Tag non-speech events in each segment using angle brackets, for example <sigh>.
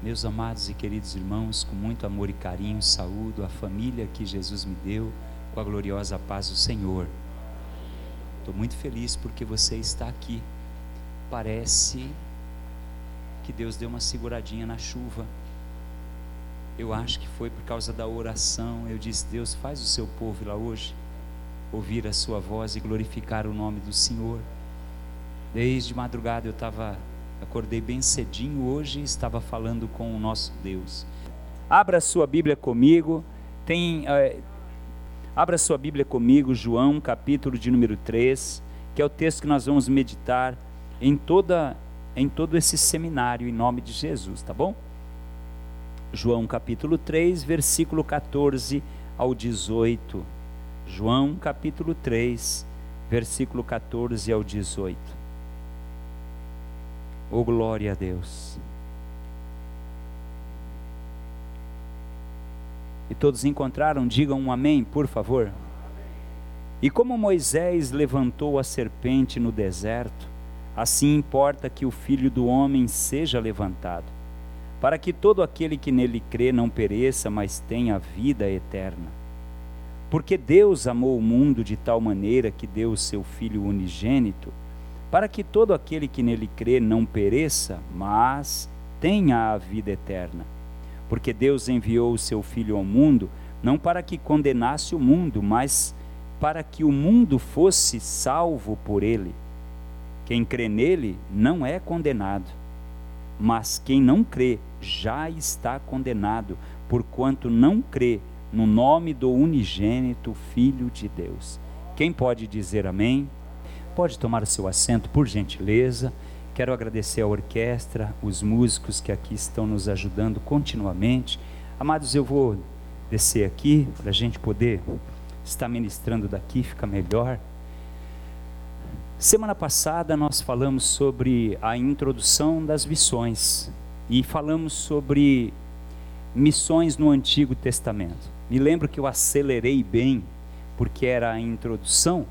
Meus amados e queridos irmãos, com muito amor e carinho, saúdo a família que Jesus me deu, com a gloriosa paz do Senhor. Estou muito feliz porque você está aqui. Parece que Deus deu uma seguradinha na chuva. Eu acho que foi por causa da oração. Eu disse: Deus, faz o seu povo lá hoje ouvir a sua voz e glorificar o nome do Senhor. Desde madrugada eu estava, acordei bem cedinho hoje e estava falando com o nosso Deus. Abra sua Bíblia comigo, tem, é, abra sua Bíblia comigo, João, capítulo de número 3, que é o texto que nós vamos meditar em, toda, em todo esse seminário, em nome de Jesus, tá bom? João capítulo 3, versículo 14 ao 18. João capítulo 3, versículo 14 ao 18. Oh, glória a Deus. E todos encontraram? Digam um amém, por favor. E como Moisés levantou a serpente no deserto, assim importa que o filho do homem seja levantado, para que todo aquele que nele crê não pereça, mas tenha vida eterna. Porque Deus amou o mundo de tal maneira que deu o seu Filho unigênito para que todo aquele que nele crê não pereça, mas tenha a vida eterna. Porque Deus enviou o seu Filho ao mundo, não para que condenasse o mundo, mas para que o mundo fosse salvo por ele. Quem crê nele não é condenado, mas quem não crê já está condenado, porquanto não crê no nome do unigênito Filho de Deus. Quem pode dizer amém? Pode tomar o seu assento, por gentileza. Quero agradecer à orquestra, os músicos que aqui estão nos ajudando continuamente. Amados, eu vou descer aqui para a gente poder estar ministrando daqui, fica melhor. Semana passada nós falamos sobre a introdução das missões e falamos sobre missões no Antigo Testamento. Me lembro que eu acelerei bem porque era a introdução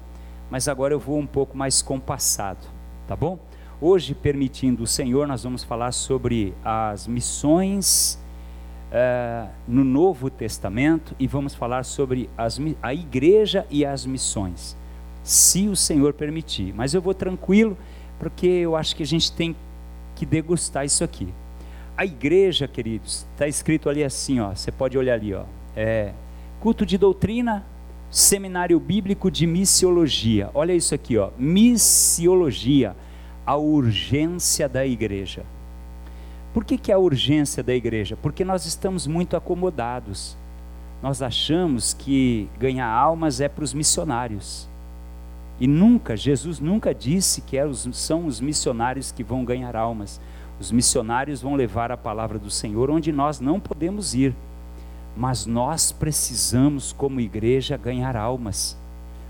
mas agora eu vou um pouco mais compassado, tá bom? Hoje, permitindo o Senhor, nós vamos falar sobre as missões uh, no Novo Testamento e vamos falar sobre as, a igreja e as missões, se o Senhor permitir. Mas eu vou tranquilo, porque eu acho que a gente tem que degustar isso aqui. A igreja, queridos, está escrito ali assim, ó. Você pode olhar ali, ó. É, culto de doutrina, Seminário Bíblico de Missiologia. Olha isso aqui, ó. Missiologia, a urgência da igreja. Por que, que é a urgência da igreja? Porque nós estamos muito acomodados. Nós achamos que ganhar almas é para os missionários. E nunca, Jesus nunca disse que são os missionários que vão ganhar almas. Os missionários vão levar a palavra do Senhor onde nós não podemos ir mas nós precisamos, como igreja, ganhar almas.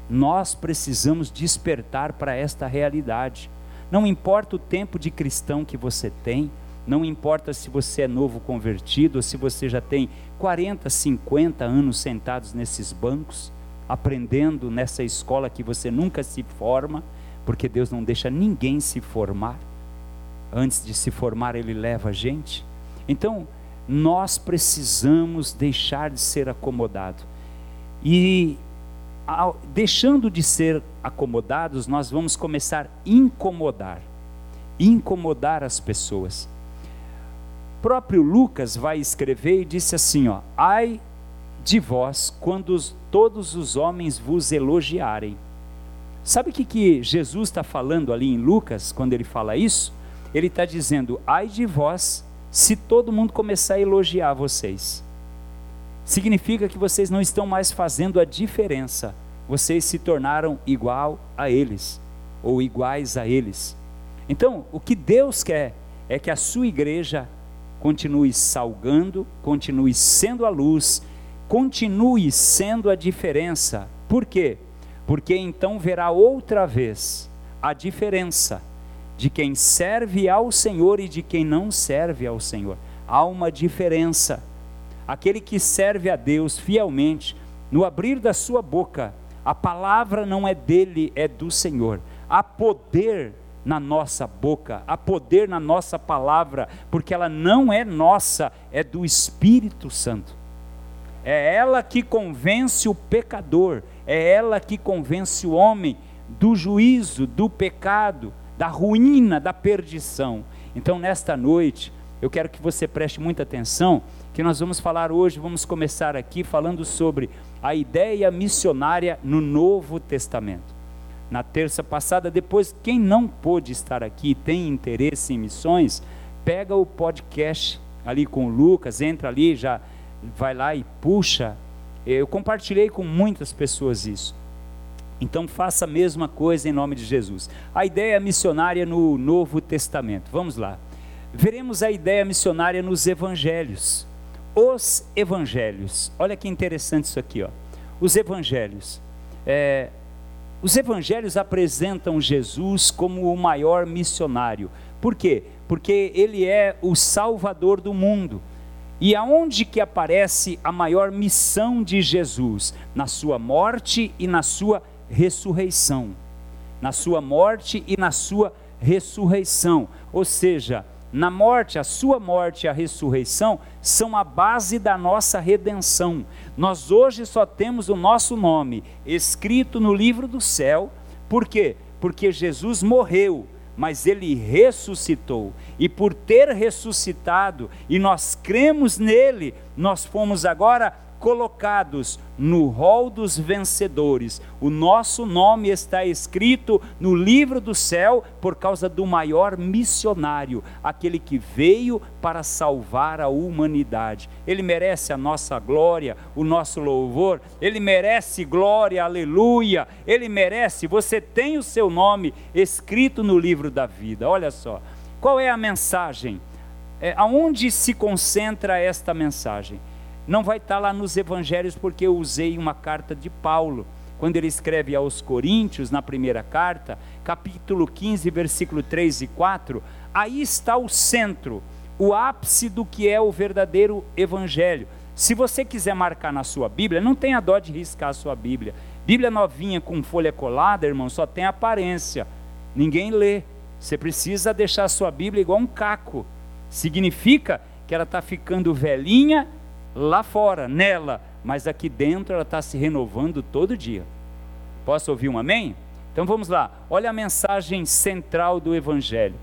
Nós precisamos despertar para esta realidade. Não importa o tempo de cristão que você tem, não importa se você é novo convertido ou se você já tem 40, 50 anos sentados nesses bancos, aprendendo nessa escola que você nunca se forma, porque Deus não deixa ninguém se formar. Antes de se formar, Ele leva a gente. Então, nós precisamos deixar de ser acomodado. E ao, deixando de ser acomodados, nós vamos começar a incomodar incomodar as pessoas. O próprio Lucas vai escrever e disse assim: ó, ai de vós quando os, todos os homens vos elogiarem. Sabe o que, que Jesus está falando ali em Lucas, quando ele fala isso? Ele está dizendo: ai de vós se todo mundo começar a elogiar vocês. Significa que vocês não estão mais fazendo a diferença. Vocês se tornaram igual a eles ou iguais a eles. Então, o que Deus quer é que a sua igreja continue salgando, continue sendo a luz, continue sendo a diferença. Por quê? Porque então verá outra vez a diferença de quem serve ao Senhor e de quem não serve ao Senhor. Há uma diferença. Aquele que serve a Deus fielmente, no abrir da sua boca, a palavra não é dele, é do Senhor. Há poder na nossa boca, há poder na nossa palavra, porque ela não é nossa, é do Espírito Santo. É ela que convence o pecador, é ela que convence o homem do juízo, do pecado, da ruína, da perdição. Então, nesta noite, eu quero que você preste muita atenção, que nós vamos falar hoje, vamos começar aqui falando sobre a ideia missionária no Novo Testamento. Na terça passada, depois, quem não pôde estar aqui, tem interesse em missões, pega o podcast ali com o Lucas, entra ali, já vai lá e puxa. Eu compartilhei com muitas pessoas isso. Então faça a mesma coisa em nome de Jesus. A ideia missionária no Novo Testamento. Vamos lá. Veremos a ideia missionária nos evangelhos. Os evangelhos. Olha que interessante isso aqui, ó. Os evangelhos. É, os evangelhos apresentam Jesus como o maior missionário. Por quê? Porque ele é o salvador do mundo. E aonde que aparece a maior missão de Jesus? Na sua morte e na sua ressurreição. Na sua morte e na sua ressurreição. Ou seja, na morte, a sua morte e a ressurreição são a base da nossa redenção. Nós hoje só temos o nosso nome escrito no livro do céu, por quê? Porque Jesus morreu, mas ele ressuscitou. E por ter ressuscitado e nós cremos nele, nós fomos agora colocados no rol dos vencedores. O nosso nome está escrito no livro do céu por causa do maior missionário, aquele que veio para salvar a humanidade. Ele merece a nossa glória, o nosso louvor, ele merece glória, aleluia. Ele merece, você tem o seu nome escrito no livro da vida. Olha só. Qual é a mensagem? É, aonde se concentra esta mensagem? Não vai estar lá nos evangelhos porque eu usei uma carta de Paulo. Quando ele escreve aos Coríntios, na primeira carta, capítulo 15, versículo 3 e 4, aí está o centro, o ápice do que é o verdadeiro evangelho. Se você quiser marcar na sua Bíblia, não tenha dó de riscar a sua Bíblia. Bíblia novinha com folha colada, irmão, só tem aparência. Ninguém lê. Você precisa deixar a sua Bíblia igual um caco. Significa que ela está ficando velhinha lá fora, nela, mas aqui dentro ela está se renovando todo dia. Posso ouvir um amém? Então vamos lá, olha a mensagem central do Evangelho: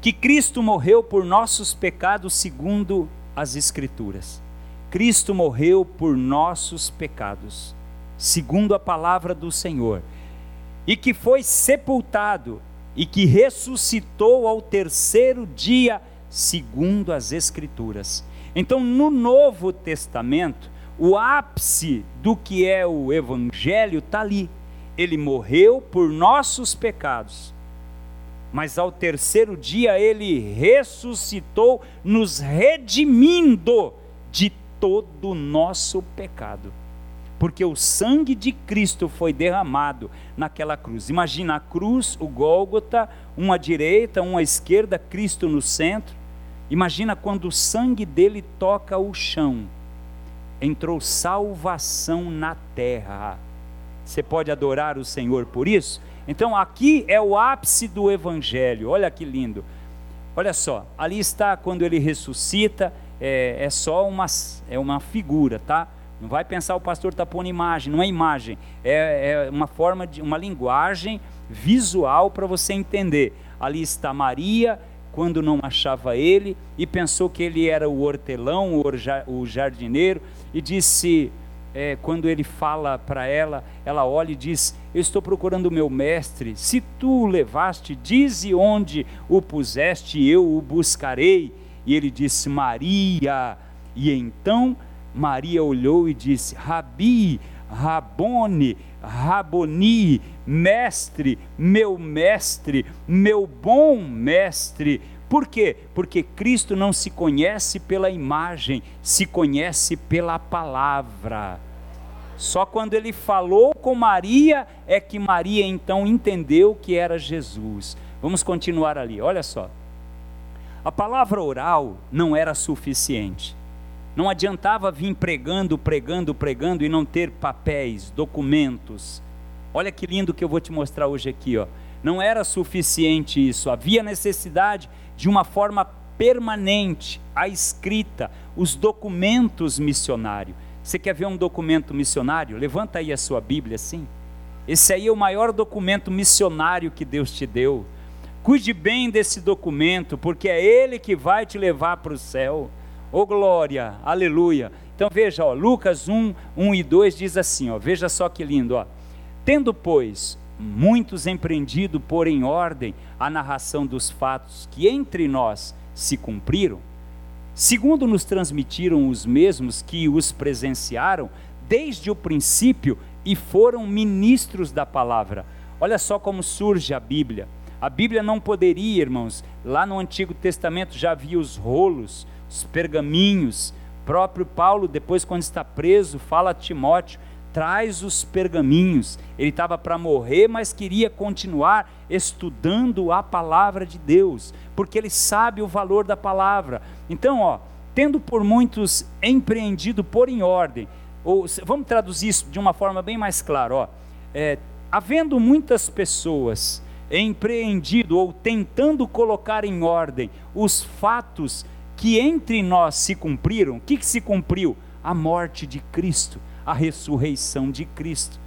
que Cristo morreu por nossos pecados segundo as Escrituras. Cristo morreu por nossos pecados, segundo a palavra do Senhor, e que foi sepultado e que ressuscitou ao terceiro dia, segundo as Escrituras. Então, no Novo Testamento, o ápice do que é o Evangelho está ali. Ele morreu por nossos pecados, mas ao terceiro dia ele ressuscitou, nos redimindo de todo o nosso pecado. Porque o sangue de Cristo foi derramado naquela cruz. Imagina a cruz, o Gólgota, uma à direita, uma à esquerda, Cristo no centro Imagina quando o sangue dele toca o chão. Entrou salvação na terra. Você pode adorar o Senhor por isso? Então aqui é o ápice do evangelho. Olha que lindo. Olha só, ali está quando ele ressuscita, é, é só uma, é uma figura, tá? Não vai pensar o pastor está pondo imagem, não é imagem, é, é uma forma de uma linguagem visual para você entender. Ali está Maria, quando não achava ele e pensou que ele era o hortelão, o jardineiro, e disse, é, quando ele fala para ela, ela olha e diz: Eu estou procurando o meu mestre, se tu o levaste, dize onde o puseste, eu o buscarei. E ele disse: Maria. E então Maria olhou e disse: Rabi, Rabone, Raboni, mestre, meu mestre, meu bom mestre. Por quê? Porque Cristo não se conhece pela imagem, se conhece pela palavra. Só quando ele falou com Maria é que Maria então entendeu que era Jesus. Vamos continuar ali, olha só. A palavra oral não era suficiente. Não adiantava vir pregando, pregando, pregando e não ter papéis, documentos. Olha que lindo que eu vou te mostrar hoje aqui, ó. Não era suficiente isso, havia necessidade de uma forma permanente, a escrita, os documentos missionários. Você quer ver um documento missionário? Levanta aí a sua Bíblia assim. Esse aí é o maior documento missionário que Deus te deu. Cuide bem desse documento, porque é ele que vai te levar para o céu. Oh glória, aleluia. Então veja, ó, Lucas 1, 1 e 2 diz assim, ó, veja só que lindo, ó. Tendo, pois, muitos empreendido por em ordem a narração dos fatos que entre nós se cumpriram, segundo nos transmitiram os mesmos que os presenciaram desde o princípio e foram ministros da palavra. Olha só como surge a Bíblia. A Bíblia não poderia, irmãos, lá no Antigo Testamento já havia os rolos, os pergaminhos. Próprio Paulo, depois, quando está preso, fala a Timóteo: traz os pergaminhos. Ele estava para morrer, mas queria continuar estudando a palavra de Deus, porque ele sabe o valor da palavra. Então, ó, tendo por muitos empreendido por em ordem, ou vamos traduzir isso de uma forma bem mais clara, ó, é, havendo muitas pessoas empreendido ou tentando colocar em ordem os fatos que entre nós se cumpriram, o que, que se cumpriu? A morte de Cristo a ressurreição de Cristo.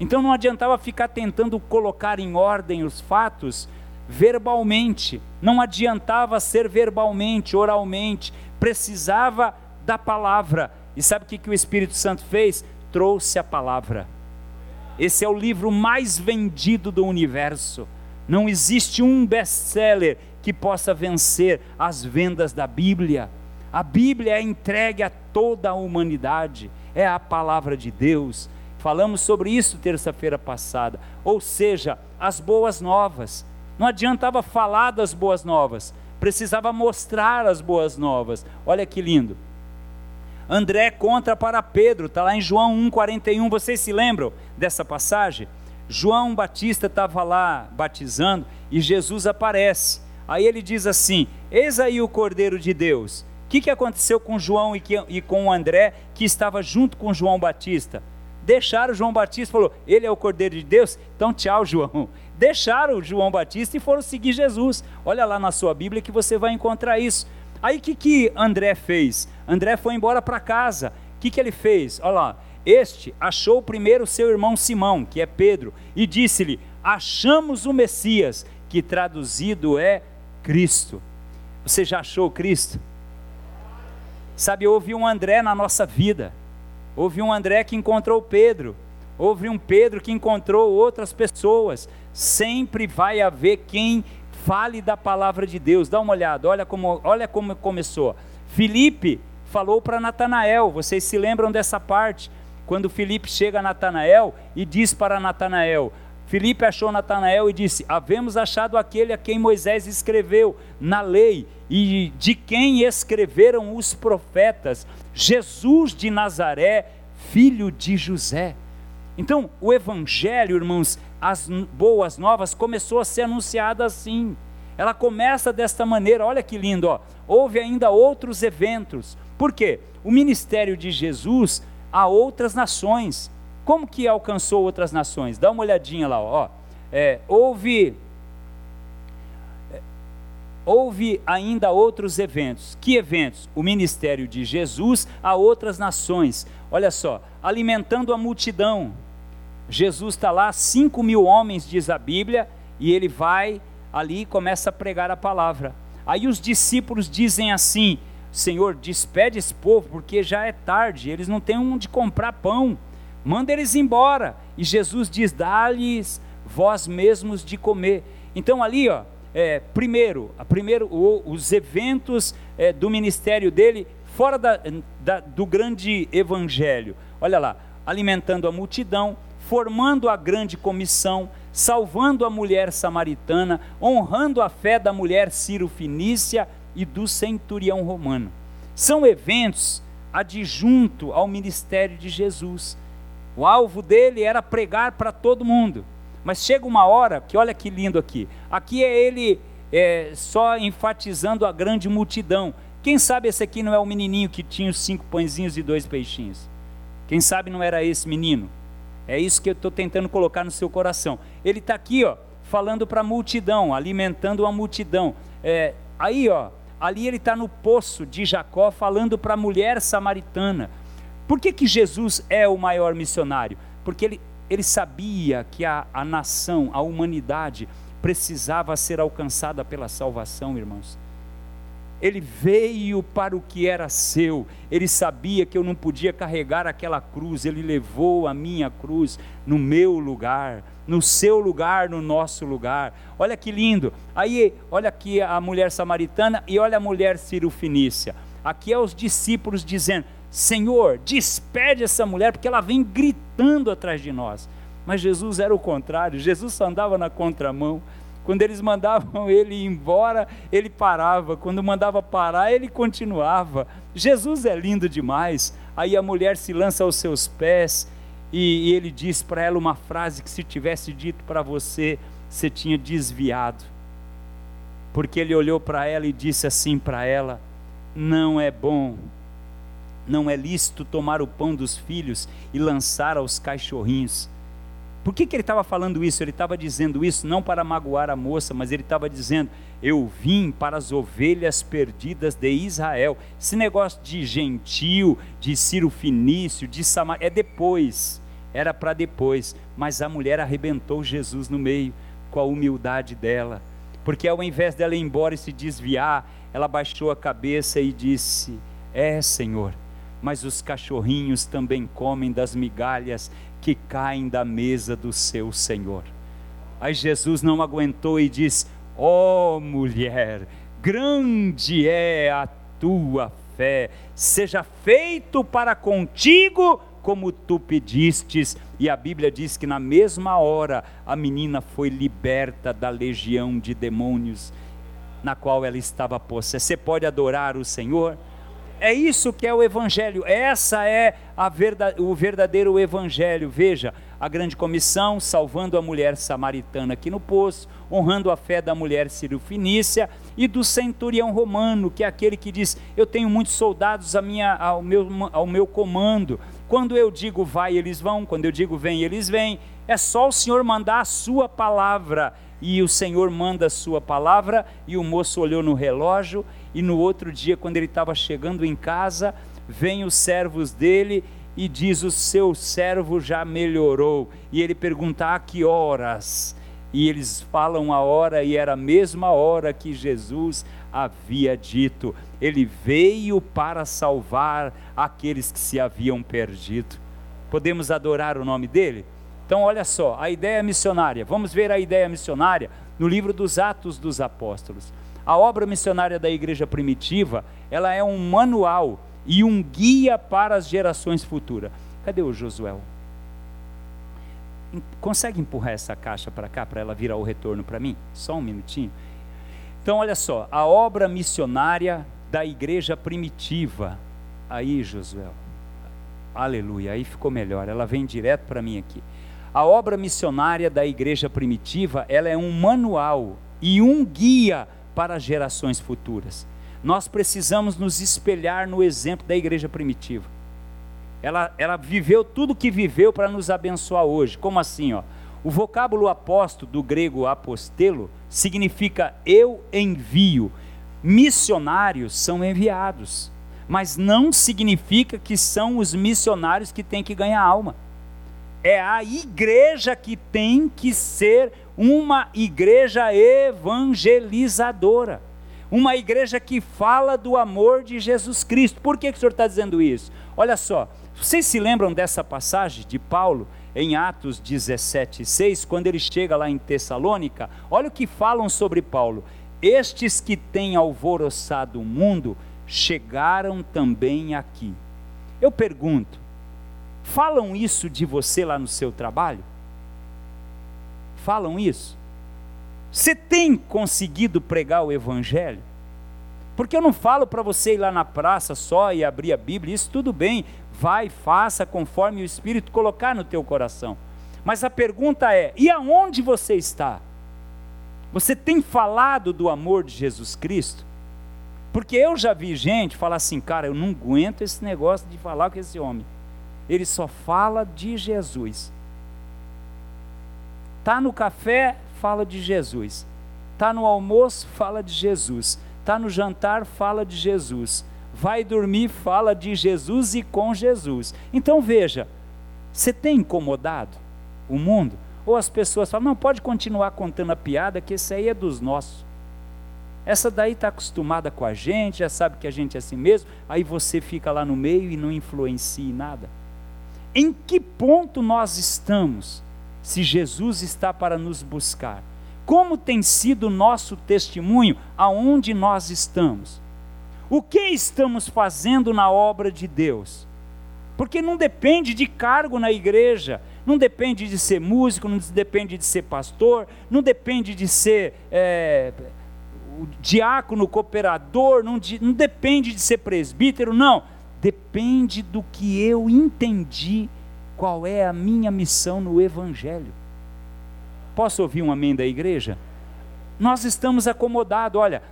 Então não adiantava ficar tentando colocar em ordem os fatos verbalmente, não adiantava ser verbalmente, oralmente, precisava da palavra. E sabe o que, que o Espírito Santo fez? Trouxe a palavra. Esse é o livro mais vendido do universo. Não existe um best-seller que possa vencer as vendas da Bíblia. A Bíblia é entregue a toda a humanidade é a palavra de Deus. Falamos sobre isso terça-feira passada. Ou seja, as boas novas. Não adiantava falar das boas novas, precisava mostrar as boas novas. Olha que lindo. André conta para Pedro, está lá em João 1,41. Vocês se lembram dessa passagem? João Batista estava lá batizando e Jesus aparece. Aí ele diz assim: Eis aí o Cordeiro de Deus que, que aconteceu com João e, que, e com o André, que estava junto com João Batista? Deixaram João Batista, falou, ele é o Cordeiro de Deus, então tchau, João. <laughs> Deixaram João Batista e foram seguir Jesus. Olha lá na sua Bíblia que você vai encontrar isso. Aí o que, que André fez? André foi embora para casa. O que, que ele fez? Olha lá. Este achou primeiro seu irmão Simão, que é Pedro, e disse-lhe: Achamos o Messias, que traduzido é Cristo. Você já achou Cristo? Sabe, houve um André na nossa vida. Houve um André que encontrou Pedro. Houve um Pedro que encontrou outras pessoas. Sempre vai haver quem fale da palavra de Deus. Dá uma olhada, olha como, olha como começou. Filipe falou para Natanael, vocês se lembram dessa parte? Quando Filipe chega a Natanael e diz para Natanael: Filipe achou Natanael e disse: Havemos achado aquele a quem Moisés escreveu na lei e de quem escreveram os profetas, Jesus de Nazaré, filho de José. Então, o evangelho, irmãos, as boas novas começou a ser anunciada assim. Ela começa desta maneira, olha que lindo, ó. Houve ainda outros eventos. Por quê? O ministério de Jesus a outras nações. Como que alcançou outras nações? Dá uma olhadinha lá, ó. É, houve, é, houve ainda outros eventos. Que eventos? O ministério de Jesus a outras nações. Olha só, alimentando a multidão. Jesus está lá, cinco mil homens, diz a Bíblia, e ele vai ali e começa a pregar a palavra. Aí os discípulos dizem assim: Senhor, despede esse povo, porque já é tarde, eles não têm onde comprar pão manda eles embora. E Jesus diz: dá-lhes vós mesmos de comer. Então ali, ó, é, primeiro, primeiro o, os eventos é, do ministério dele fora da, da, do grande evangelho. Olha lá, alimentando a multidão, formando a grande comissão, salvando a mulher samaritana, honrando a fé da mulher Ciro-Finícia e do centurião romano. São eventos adjunto ao ministério de Jesus. O alvo dele era pregar para todo mundo. Mas chega uma hora que, olha que lindo aqui. Aqui é ele é, só enfatizando a grande multidão. Quem sabe esse aqui não é o menininho que tinha os cinco pãezinhos e dois peixinhos? Quem sabe não era esse menino? É isso que eu estou tentando colocar no seu coração. Ele está aqui, ó, falando para a multidão, alimentando a multidão. É, aí, ó, ali ele está no poço de Jacó falando para a mulher samaritana. Por que, que Jesus é o maior missionário? Porque ele, ele sabia que a, a nação, a humanidade, precisava ser alcançada pela salvação, irmãos. Ele veio para o que era seu, ele sabia que eu não podia carregar aquela cruz, ele levou a minha cruz no meu lugar, no seu lugar, no nosso lugar. Olha que lindo. Aí, olha aqui a mulher samaritana e olha a mulher cirofinícia. Aqui é os discípulos dizendo: Senhor, despede essa mulher, porque ela vem gritando atrás de nós. Mas Jesus era o contrário, Jesus andava na contramão. Quando eles mandavam <laughs> ele embora, ele parava. Quando mandava parar, ele continuava. Jesus é lindo demais. Aí a mulher se lança aos seus pés e, e ele diz para ela uma frase que se tivesse dito para você, você tinha desviado. Porque ele olhou para ela e disse assim para ela: Não é bom, não é lícito tomar o pão dos filhos e lançar aos cachorrinhos. Por que, que ele estava falando isso? Ele estava dizendo isso não para magoar a moça, mas ele estava dizendo: Eu vim para as ovelhas perdidas de Israel. Esse negócio de gentil, de Ciro Finício, de Samar, é depois, era para depois. Mas a mulher arrebentou Jesus no meio, com a humildade dela, porque ao invés dela ir embora e se desviar, ela baixou a cabeça e disse: É, Senhor, mas os cachorrinhos também comem das migalhas que caem da mesa do seu Senhor. Aí Jesus não aguentou e disse: Ó oh, mulher, grande é a tua fé, seja feito para contigo como tu pedistes. E a Bíblia diz que na mesma hora a menina foi liberta da legião de demônios na qual ela estava posta. Você pode adorar o Senhor? É isso que é o Evangelho, essa é verdade, o verdadeiro Evangelho. Veja, a grande comissão, salvando a mulher samaritana aqui no poço, honrando a fé da mulher sírio-finícia e do centurião romano, que é aquele que diz: Eu tenho muitos soldados minha, ao, meu, ao meu comando. Quando eu digo vai, eles vão, quando eu digo vem, eles vêm. É só o Senhor mandar a sua palavra. E o Senhor manda a sua palavra, e o moço olhou no relógio e no outro dia, quando ele estava chegando em casa, vem os servos dele e diz: O seu servo já melhorou. E ele pergunta: A que horas? E eles falam a hora, e era a mesma hora que Jesus havia dito. Ele veio para salvar aqueles que se haviam perdido. Podemos adorar o nome dele? Então, olha só, a ideia missionária. Vamos ver a ideia missionária no livro dos Atos dos Apóstolos. A obra missionária da igreja primitiva, ela é um manual e um guia para as gerações futuras. Cadê o Josué? Consegue empurrar essa caixa para cá para ela virar o retorno para mim? Só um minutinho. Então, olha só, a obra missionária da igreja primitiva. Aí, Josué. Aleluia, aí ficou melhor. Ela vem direto para mim aqui. A obra missionária da igreja primitiva, ela é um manual e um guia para gerações futuras. Nós precisamos nos espelhar no exemplo da igreja primitiva. Ela, ela viveu tudo o que viveu para nos abençoar hoje. Como assim? Ó? O vocábulo apóstolo, do grego apostelo, significa eu envio. Missionários são enviados, mas não significa que são os missionários que têm que ganhar alma. É a igreja que tem que ser uma igreja evangelizadora, uma igreja que fala do amor de Jesus Cristo. Por que, que o senhor está dizendo isso? Olha só, vocês se lembram dessa passagem de Paulo em Atos 17, 6, quando ele chega lá em Tessalônica? Olha o que falam sobre Paulo. Estes que têm alvoroçado o mundo chegaram também aqui. Eu pergunto, falam isso de você lá no seu trabalho? Falam isso? Você tem conseguido pregar o Evangelho? Porque eu não falo para você ir lá na praça só e abrir a Bíblia, isso tudo bem, vai, faça conforme o Espírito colocar no teu coração. Mas a pergunta é: e aonde você está? Você tem falado do amor de Jesus Cristo? Porque eu já vi gente falar assim, cara, eu não aguento esse negócio de falar com esse homem. Ele só fala de Jesus. Tá no café, fala de Jesus. Está no almoço, fala de Jesus. Está no jantar, fala de Jesus. Vai dormir, fala de Jesus e com Jesus. Então veja, você tem incomodado o mundo? Ou as pessoas falam, não, pode continuar contando a piada, que esse aí é dos nossos. Essa daí está acostumada com a gente, já sabe que a gente é assim mesmo, aí você fica lá no meio e não influencia em nada. Em que ponto nós estamos se Jesus está para nos buscar? Como tem sido o nosso testemunho aonde nós estamos? O que estamos fazendo na obra de Deus? Porque não depende de cargo na igreja, não depende de ser músico, não depende de ser pastor, não depende de ser é, diácono, cooperador, não, de, não depende de ser presbítero, não. Depende do que eu entendi qual é a minha missão no Evangelho. Posso ouvir um amém da igreja? Nós estamos acomodados, olha.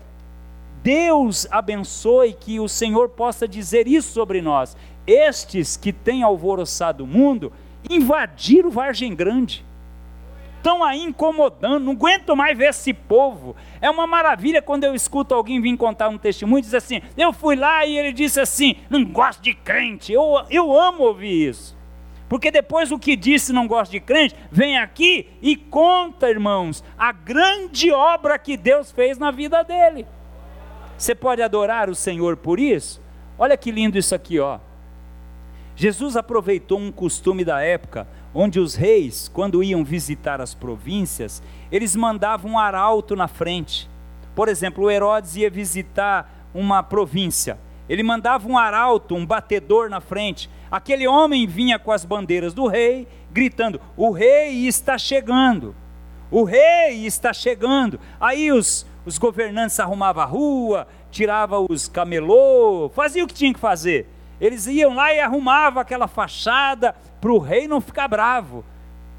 Deus abençoe que o Senhor possa dizer isso sobre nós. Estes que têm alvoroçado o mundo invadiram Vargem Grande estão aí incomodando, não aguento mais ver esse povo. É uma maravilha quando eu escuto alguém vir contar um testemunho e diz assim: Eu fui lá e ele disse assim, não gosto de crente. Eu, eu amo ouvir isso. Porque depois o que disse não gosta de crente, vem aqui e conta, irmãos, a grande obra que Deus fez na vida dele. Você pode adorar o Senhor por isso? Olha que lindo isso aqui, ó. Jesus aproveitou um costume da época onde os reis, quando iam visitar as províncias, eles mandavam um arauto na frente. Por exemplo, o Herodes ia visitar uma província, ele mandava um arauto, um batedor na frente. Aquele homem vinha com as bandeiras do rei, gritando: O rei está chegando! O rei está chegando! Aí os, os governantes arrumavam a rua, tiravam os camelô, faziam o que tinha que fazer. Eles iam lá e arrumavam aquela fachada, para o rei não ficar bravo.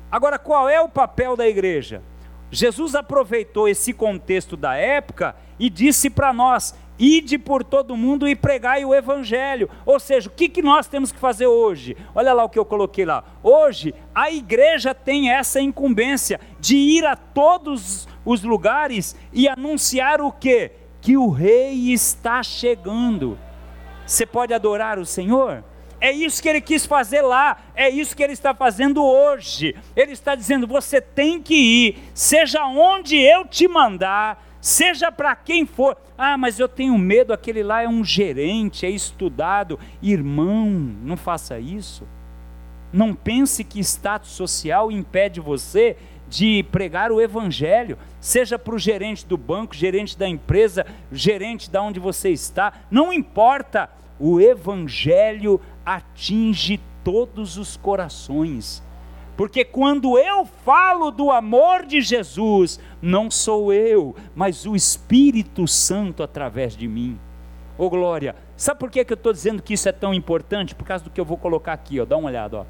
Agora, qual é o papel da igreja? Jesus aproveitou esse contexto da época e disse para nós: ide por todo mundo e pregai o evangelho. Ou seja, o que, que nós temos que fazer hoje? Olha lá o que eu coloquei lá. Hoje, a igreja tem essa incumbência de ir a todos os lugares e anunciar o quê? Que o rei está chegando. Você pode adorar o Senhor? É isso que ele quis fazer lá, é isso que ele está fazendo hoje. Ele está dizendo: você tem que ir, seja onde eu te mandar, seja para quem for. Ah, mas eu tenho medo, aquele lá é um gerente, é estudado. Irmão, não faça isso. Não pense que status social impede você de pregar o evangelho, seja para o gerente do banco, gerente da empresa, gerente da onde você está, não importa o Evangelho atinge todos os corações. Porque quando eu falo do amor de Jesus, não sou eu, mas o Espírito Santo através de mim. Ô glória, sabe por que, que eu estou dizendo que isso é tão importante? Por causa do que eu vou colocar aqui, ó, dá uma olhada. Ó.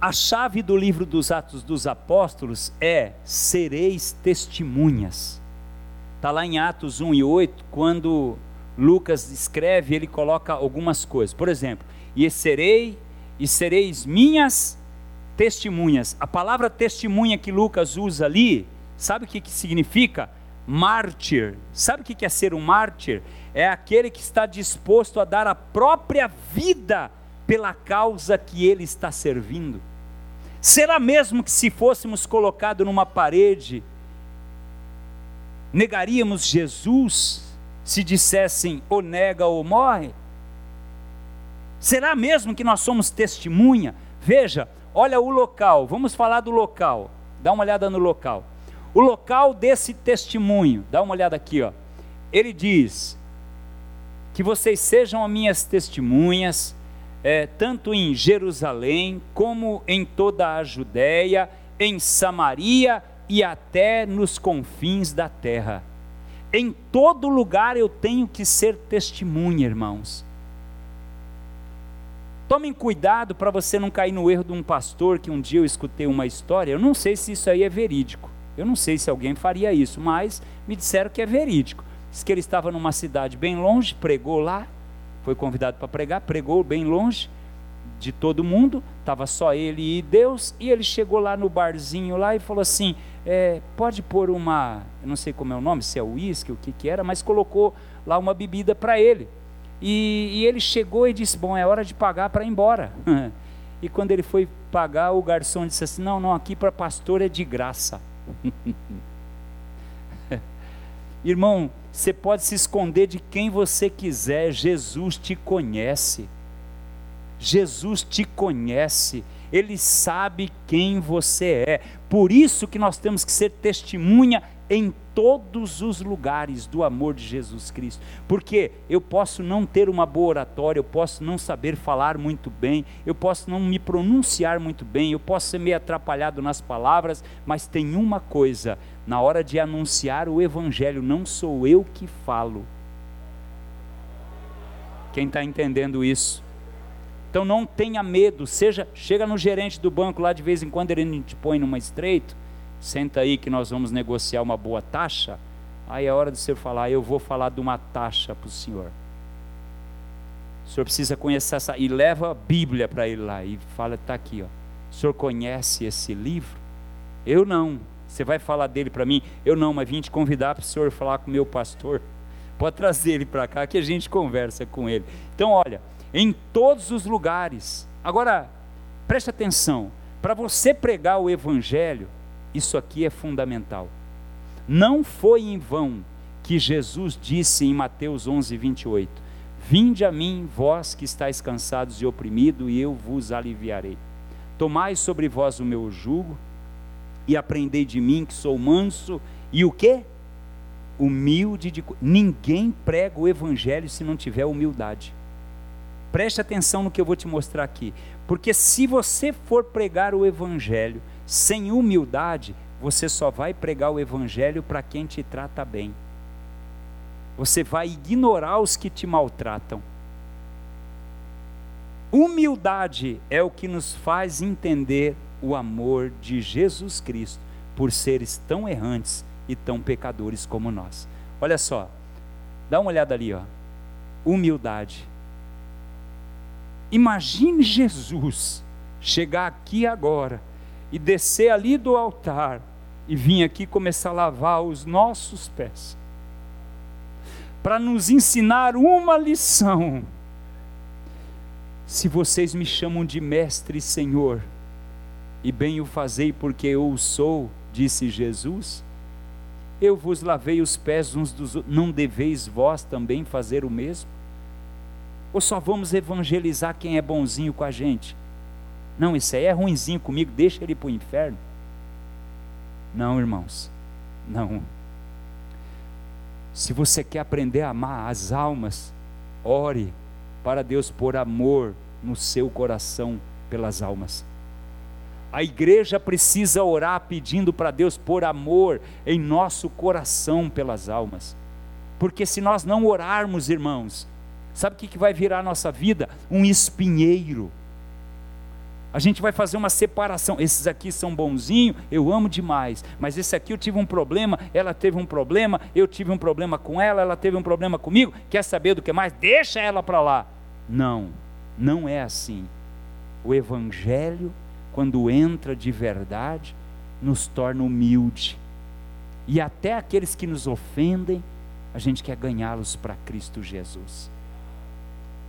A chave do livro dos Atos dos Apóstolos é sereis testemunhas. Está lá em Atos 1 e 8, quando Lucas escreve, ele coloca algumas coisas. Por exemplo, e serei e sereis minhas testemunhas. A palavra testemunha que Lucas usa ali, sabe o que, que significa? Mártir. Sabe o que é ser um mártir? É aquele que está disposto a dar a própria vida pela causa que ele está servindo. Será mesmo que se fôssemos colocados numa parede, negaríamos Jesus se dissessem ou nega ou morre? Será mesmo que nós somos testemunha? Veja, olha o local, vamos falar do local, dá uma olhada no local. O local desse testemunho, dá uma olhada aqui, ó. Ele diz: que vocês sejam minhas testemunhas, é, tanto em Jerusalém, como em toda a Judéia, em Samaria e até nos confins da terra. Em todo lugar eu tenho que ser testemunha, irmãos. Tomem cuidado para você não cair no erro de um pastor que um dia eu escutei uma história. Eu não sei se isso aí é verídico. Eu não sei se alguém faria isso, mas me disseram que é verídico. Diz que ele estava numa cidade bem longe, pregou lá, foi convidado para pregar, pregou bem longe. de todo mundo, estava só ele e Deus, e ele chegou lá no barzinho lá e falou assim: é, pode pôr uma, não sei como é o nome, se é uísque, o que, que era, mas colocou lá uma bebida para ele. E, e, ele chegou e disse: Bom, é hora de pagar para ir embora. <laughs> e quando ele foi pagar, o garçom disse assim: Não, não, aqui para pastor é de graça. <laughs> Irmão, você pode se esconder de quem você quiser, Jesus te conhece. Jesus te conhece, Ele sabe quem você é. Por isso que nós temos que ser testemunha em todos os lugares do amor de Jesus Cristo. Porque eu posso não ter uma boa oratória, eu posso não saber falar muito bem, eu posso não me pronunciar muito bem, eu posso ser meio atrapalhado nas palavras, mas tem uma coisa: na hora de anunciar o Evangelho, não sou eu que falo. Quem está entendendo isso? Então não tenha medo, seja, chega no gerente do banco lá de vez em quando ele te põe numa estreito, senta aí que nós vamos negociar uma boa taxa. Aí é hora de você falar, eu vou falar de uma taxa para o senhor. O senhor precisa conhecer essa e leva a Bíblia para ele lá e fala, está aqui, ó. O senhor conhece esse livro? Eu não. Você vai falar dele para mim? Eu não, mas vim te convidar para o senhor falar com o meu pastor. Pode trazer ele para cá que a gente conversa com ele. Então, olha, em todos os lugares. Agora, preste atenção: para você pregar o Evangelho, isso aqui é fundamental. Não foi em vão que Jesus disse em Mateus 11, 28: Vinde a mim, vós que estáis cansados e oprimidos, e eu vos aliviarei. Tomai sobre vós o meu jugo e aprendei de mim, que sou manso e o quê? Humilde de. Ninguém prega o Evangelho se não tiver humildade. Preste atenção no que eu vou te mostrar aqui. Porque se você for pregar o Evangelho sem humildade, você só vai pregar o Evangelho para quem te trata bem. Você vai ignorar os que te maltratam. Humildade é o que nos faz entender o amor de Jesus Cristo por seres tão errantes e tão pecadores como nós. Olha só, dá uma olhada ali, ó. Humildade Imagine Jesus chegar aqui agora e descer ali do altar e vir aqui começar a lavar os nossos pés, para nos ensinar uma lição. Se vocês me chamam de mestre e senhor, e bem o fazei porque eu o sou, disse Jesus, eu vos lavei os pés uns dos outros, não deveis vós também fazer o mesmo? Ou só vamos evangelizar quem é bonzinho com a gente? Não, isso aí é ruinzinho comigo, deixa ele para o inferno. Não, irmãos, não. Se você quer aprender a amar as almas, ore para Deus pôr amor no seu coração pelas almas. A igreja precisa orar pedindo para Deus pôr amor em nosso coração pelas almas. Porque se nós não orarmos, irmãos, Sabe o que vai virar a nossa vida? Um espinheiro. A gente vai fazer uma separação. Esses aqui são bonzinhos, eu amo demais. Mas esse aqui eu tive um problema, ela teve um problema, eu tive um problema com ela, ela teve um problema comigo. Quer saber do que mais? Deixa ela para lá. Não, não é assim. O Evangelho, quando entra de verdade, nos torna humilde. E até aqueles que nos ofendem, a gente quer ganhá-los para Cristo Jesus.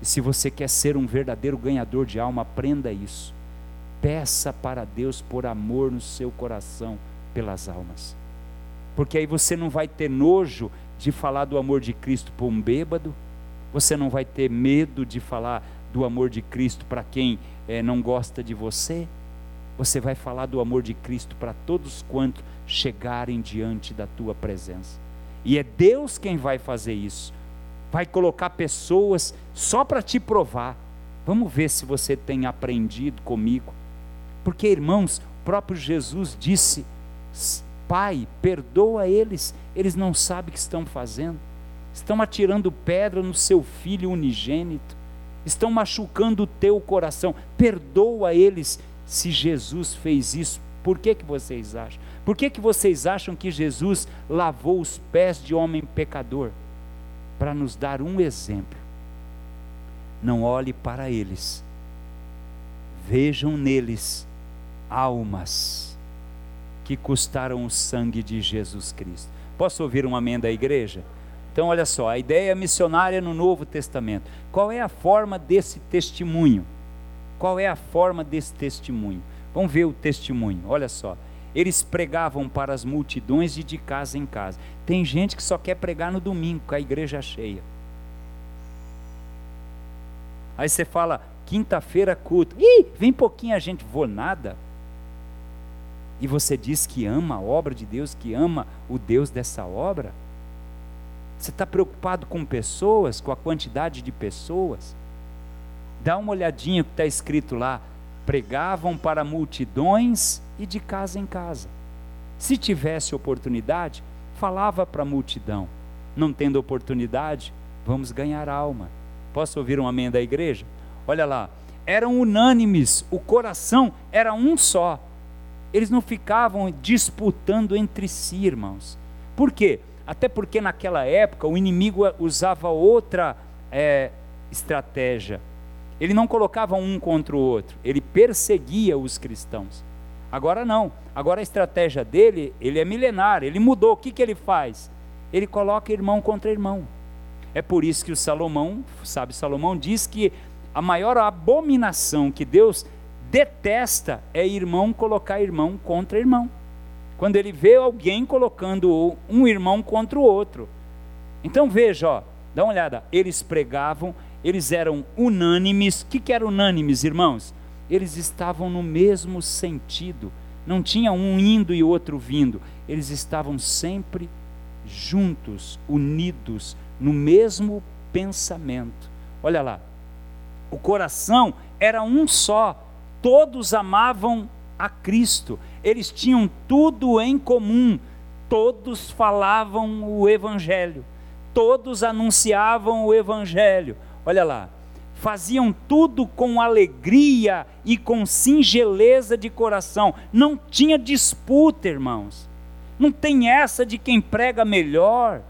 E se você quer ser um verdadeiro ganhador de alma, aprenda isso. Peça para Deus por amor no seu coração pelas almas. Porque aí você não vai ter nojo de falar do amor de Cristo para um bêbado, você não vai ter medo de falar do amor de Cristo para quem é, não gosta de você, você vai falar do amor de Cristo para todos quantos chegarem diante da tua presença. E é Deus quem vai fazer isso vai colocar pessoas só para te provar. Vamos ver se você tem aprendido comigo. Porque, irmãos, o próprio Jesus disse: Pai, perdoa eles, eles não sabem o que estão fazendo. Estão atirando pedra no seu filho unigênito, estão machucando o teu coração. Perdoa eles. Se Jesus fez isso, por que, que vocês acham? Por que, que vocês acham que Jesus lavou os pés de homem pecador? para nos dar um exemplo. Não olhe para eles, vejam neles almas que custaram o sangue de Jesus Cristo. Posso ouvir um amém da igreja? Então, olha só, a ideia missionária no Novo Testamento. Qual é a forma desse testemunho? Qual é a forma desse testemunho? Vamos ver o testemunho, olha só. Eles pregavam para as multidões e de casa em casa. Tem gente que só quer pregar no domingo, com a igreja cheia. Aí você fala, quinta-feira culto. Ih, vem pouquinho a gente, vou nada. E você diz que ama a obra de Deus, que ama o Deus dessa obra? Você está preocupado com pessoas, com a quantidade de pessoas? Dá uma olhadinha que está escrito lá. Pregavam para multidões e de casa em casa. Se tivesse oportunidade, falava para a multidão. Não tendo oportunidade, vamos ganhar alma. Posso ouvir um amém da igreja? Olha lá, eram unânimes, o coração era um só. Eles não ficavam disputando entre si, irmãos. Por quê? Até porque naquela época o inimigo usava outra é, estratégia. Ele não colocava um contra o outro, ele perseguia os cristãos. Agora não, agora a estratégia dele, ele é milenar, ele mudou. O que, que ele faz? Ele coloca irmão contra irmão. É por isso que o Salomão, sabe, Salomão diz que a maior abominação que Deus detesta é irmão colocar irmão contra irmão quando ele vê alguém colocando um irmão contra o outro. Então veja, ó, dá uma olhada, eles pregavam, eles eram unânimes. O que, que eram unânimes, irmãos? Eles estavam no mesmo sentido, não tinha um indo e outro vindo, eles estavam sempre juntos, unidos, no mesmo pensamento. Olha lá, o coração era um só, todos amavam a Cristo. Eles tinham tudo em comum. Todos falavam o Evangelho. Todos anunciavam o Evangelho. Olha lá. Faziam tudo com alegria e com singeleza de coração. Não tinha disputa, irmãos. Não tem essa de quem prega melhor,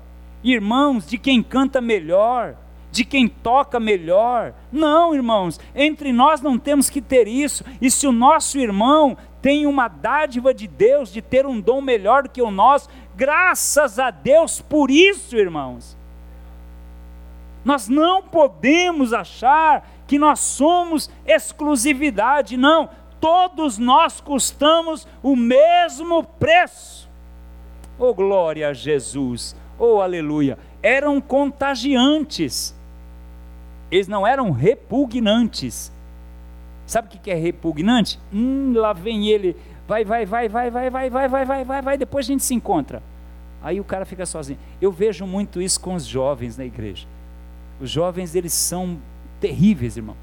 irmãos, de quem canta melhor de quem toca melhor. Não, irmãos, entre nós não temos que ter isso. E se o nosso irmão tem uma dádiva de Deus de ter um dom melhor do que o nosso, graças a Deus por isso, irmãos. Nós não podemos achar que nós somos exclusividade, não. Todos nós custamos o mesmo preço. Oh glória a Jesus, oh aleluia. Eram contagiantes eles não eram repugnantes. Sabe o que é repugnante? Hum, lá vem ele, vai, vai, vai, vai, vai, vai, vai, vai, vai, vai, vai, depois a gente se encontra. Aí o cara fica sozinho. Eu vejo muito isso com os jovens na igreja. Os jovens, eles são terríveis, irmão.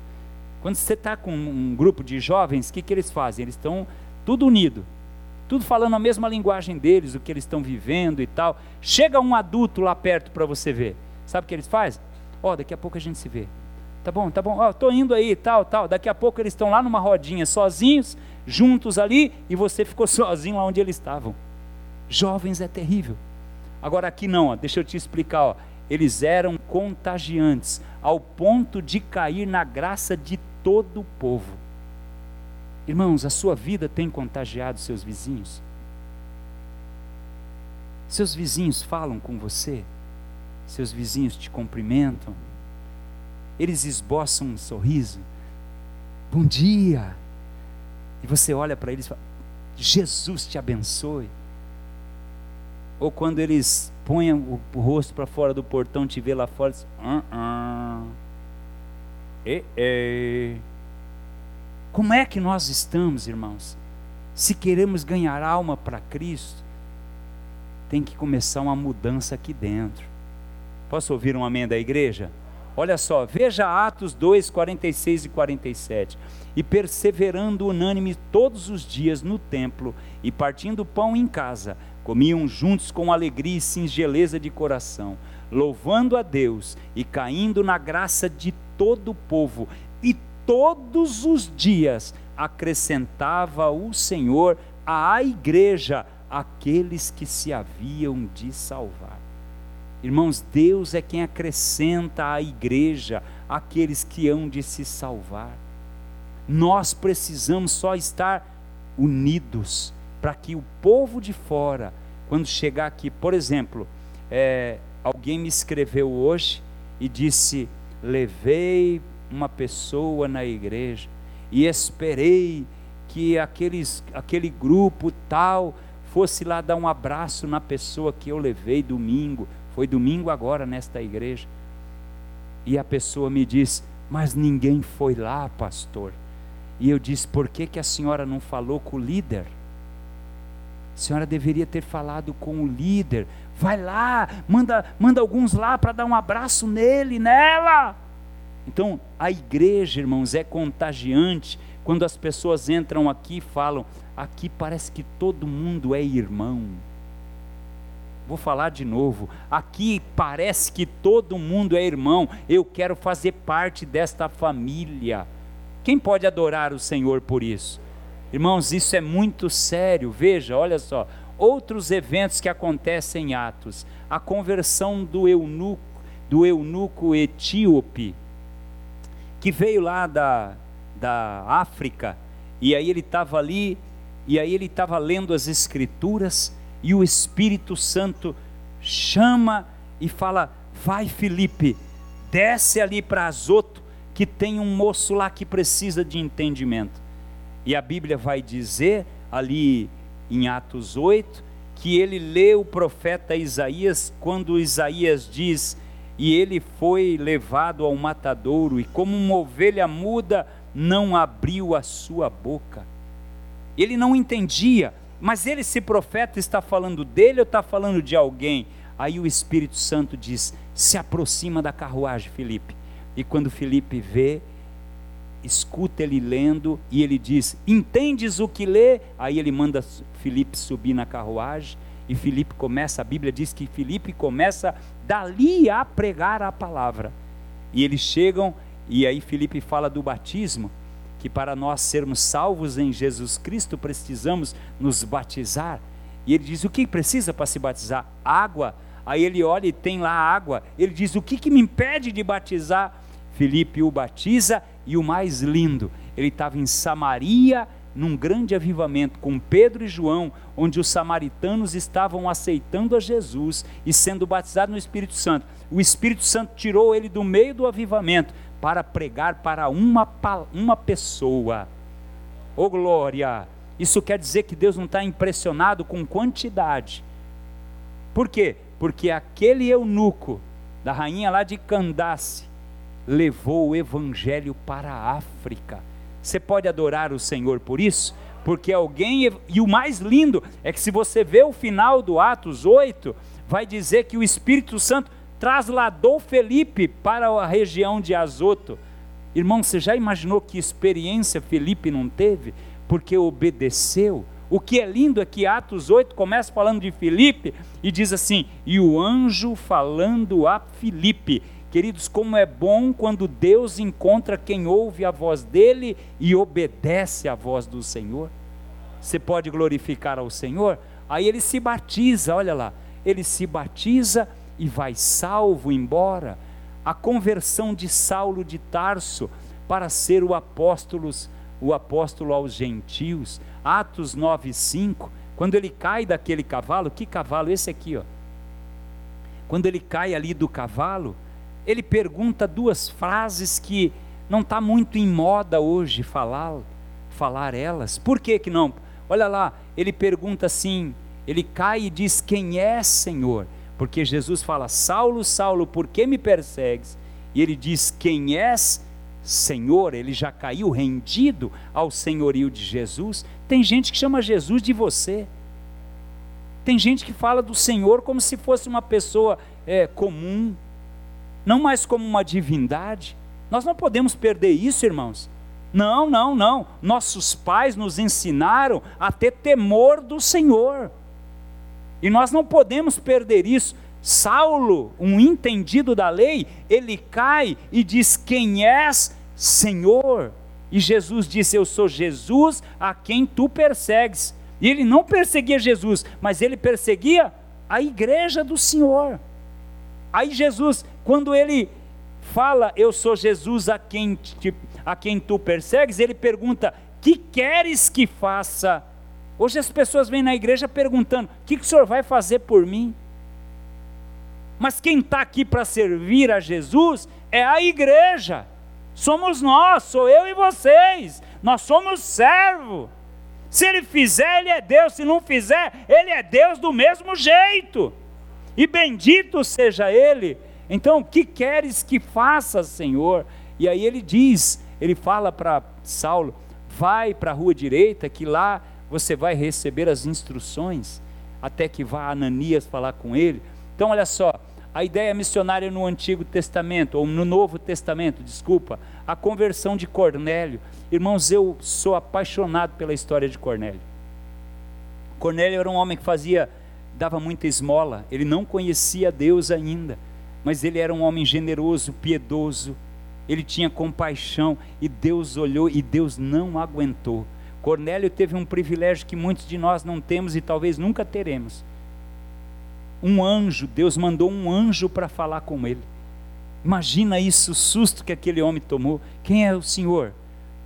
Quando você está com um grupo de jovens, o que, que eles fazem? Eles estão tudo unido, tudo falando a mesma linguagem deles, o que eles estão vivendo e tal. Chega um adulto lá perto para você ver. Sabe o que eles fazem? Ó, oh, daqui a pouco a gente se vê. Tá bom, tá bom. Ó, oh, tô indo aí, tal, tal. Daqui a pouco eles estão lá numa rodinha sozinhos, juntos ali, e você ficou <laughs> sozinho lá onde eles estavam. Jovens é terrível. Agora aqui não, ó, deixa eu te explicar, ó. Eles eram contagiantes ao ponto de cair na graça de todo o povo. Irmãos, a sua vida tem contagiado seus vizinhos? Seus vizinhos falam com você? Seus vizinhos te cumprimentam, eles esboçam um sorriso, bom dia, e você olha para eles e fala, Jesus te abençoe. Ou quando eles põem o, rosto para fora do portão, te vê lá fora, diz, -uh. E, e. Como é que nós estamos, irmãos? Se queremos ganhar alma para Cristo, tem que começar uma mudança aqui dentro. Posso ouvir um amém da igreja? Olha só, veja Atos 2, 46 e 47. E perseverando unânime todos os dias no templo e partindo pão em casa, comiam juntos com alegria e singeleza de coração, louvando a Deus e caindo na graça de todo o povo. E todos os dias acrescentava o Senhor à igreja aqueles que se haviam de salvar. Irmãos, Deus é quem acrescenta à igreja aqueles que hão de se salvar. Nós precisamos só estar unidos para que o povo de fora, quando chegar aqui, por exemplo, é, alguém me escreveu hoje e disse: levei uma pessoa na igreja e esperei que aqueles, aquele grupo tal fosse lá dar um abraço na pessoa que eu levei domingo. Foi domingo agora nesta igreja. E a pessoa me disse: Mas ninguém foi lá, pastor. E eu disse: Por que, que a senhora não falou com o líder? A senhora deveria ter falado com o líder. Vai lá, manda, manda alguns lá para dar um abraço nele, nela. Então, a igreja, irmãos, é contagiante. Quando as pessoas entram aqui e falam: Aqui parece que todo mundo é irmão. Vou falar de novo. Aqui parece que todo mundo é irmão. Eu quero fazer parte desta família. Quem pode adorar o Senhor por isso? Irmãos, isso é muito sério. Veja, olha só. Outros eventos que acontecem em Atos. A conversão do eunuco, do eunuco etíope, que veio lá da, da África, e aí ele estava ali e aí ele estava lendo as Escrituras e o Espírito Santo chama e fala: Vai, Felipe, desce ali para Azoto, que tem um moço lá que precisa de entendimento. E a Bíblia vai dizer ali em Atos 8 que ele lê o profeta Isaías quando Isaías diz: E ele foi levado ao matadouro, e como uma ovelha muda, não abriu a sua boca. Ele não entendia, mas ele, se profeta, está falando dele ou está falando de alguém? Aí o Espírito Santo diz: se aproxima da carruagem, Felipe. E quando Felipe vê, escuta ele lendo e ele diz: Entendes o que lê? Aí ele manda Felipe subir na carruagem e Felipe começa, a Bíblia diz que Felipe começa dali a pregar a palavra. E eles chegam e aí Felipe fala do batismo que para nós sermos salvos em Jesus Cristo precisamos nos batizar. E ele diz: O que precisa para se batizar? Água. Aí ele olha e tem lá água. Ele diz: O que, que me impede de batizar? Filipe o batiza e o mais lindo, ele estava em Samaria num grande avivamento com Pedro e João, onde os samaritanos estavam aceitando a Jesus e sendo batizados no Espírito Santo. O Espírito Santo tirou ele do meio do avivamento para pregar para uma, uma pessoa. Oh glória! Isso quer dizer que Deus não está impressionado com quantidade. Por quê? Porque aquele eunuco da rainha lá de Candace levou o evangelho para a África. Você pode adorar o Senhor por isso? Porque alguém, e o mais lindo é que se você vê o final do Atos 8, vai dizer que o Espírito Santo trasladou Felipe para a região de Azoto. Irmão, você já imaginou que experiência Felipe não teve? Porque obedeceu. O que é lindo é que Atos 8 começa falando de Felipe e diz assim: e o anjo falando a Felipe. Queridos, como é bom quando Deus encontra quem ouve a voz dele e obedece à voz do Senhor. Você pode glorificar ao Senhor? Aí ele se batiza, olha lá, ele se batiza e vai salvo embora. A conversão de Saulo de Tarso para ser o apóstolo, o apóstolo aos gentios. Atos 9:5, quando ele cai daquele cavalo, que cavalo esse aqui, ó. Quando ele cai ali do cavalo, ele pergunta duas frases que não está muito em moda hoje falar, falar elas. Por que que não? Olha lá, ele pergunta assim, ele cai e diz: Quem é Senhor? Porque Jesus fala: Saulo, Saulo, por que me persegues? E ele diz: Quem és Senhor? Ele já caiu rendido ao senhorio de Jesus. Tem gente que chama Jesus de você. Tem gente que fala do Senhor como se fosse uma pessoa é, comum, não mais como uma divindade. Nós não podemos perder isso, irmãos. Não, não, não. Nossos pais nos ensinaram a ter temor do Senhor. E nós não podemos perder isso. Saulo, um entendido da lei, ele cai e diz: Quem és, Senhor? E Jesus disse: Eu sou Jesus a quem tu persegues. E ele não perseguia Jesus, mas ele perseguia a igreja do Senhor. Aí Jesus, quando ele fala, eu sou Jesus a quem, te, a quem tu persegues, ele pergunta, que queres que faça? Hoje as pessoas vêm na igreja perguntando, o que, que o senhor vai fazer por mim? Mas quem está aqui para servir a Jesus é a igreja. Somos nós, sou eu e vocês. Nós somos servo. Se ele fizer, ele é Deus. Se não fizer, ele é Deus do mesmo jeito. E bendito seja ele. Então, o que queres que faça, Senhor? E aí ele diz, ele fala para Saulo: vai para a rua direita, que lá você vai receber as instruções, até que vá Ananias falar com ele. Então, olha só, a ideia missionária no Antigo Testamento, ou no Novo Testamento, desculpa, a conversão de Cornélio. Irmãos, eu sou apaixonado pela história de Cornélio. Cornélio era um homem que fazia, dava muita esmola, ele não conhecia Deus ainda, mas ele era um homem generoso, piedoso, ele tinha compaixão, e Deus olhou e Deus não aguentou. Cornélio teve um privilégio que muitos de nós não temos e talvez nunca teremos um anjo, Deus mandou um anjo para falar com ele. Imagina isso, o susto que aquele homem tomou. Quem é o Senhor?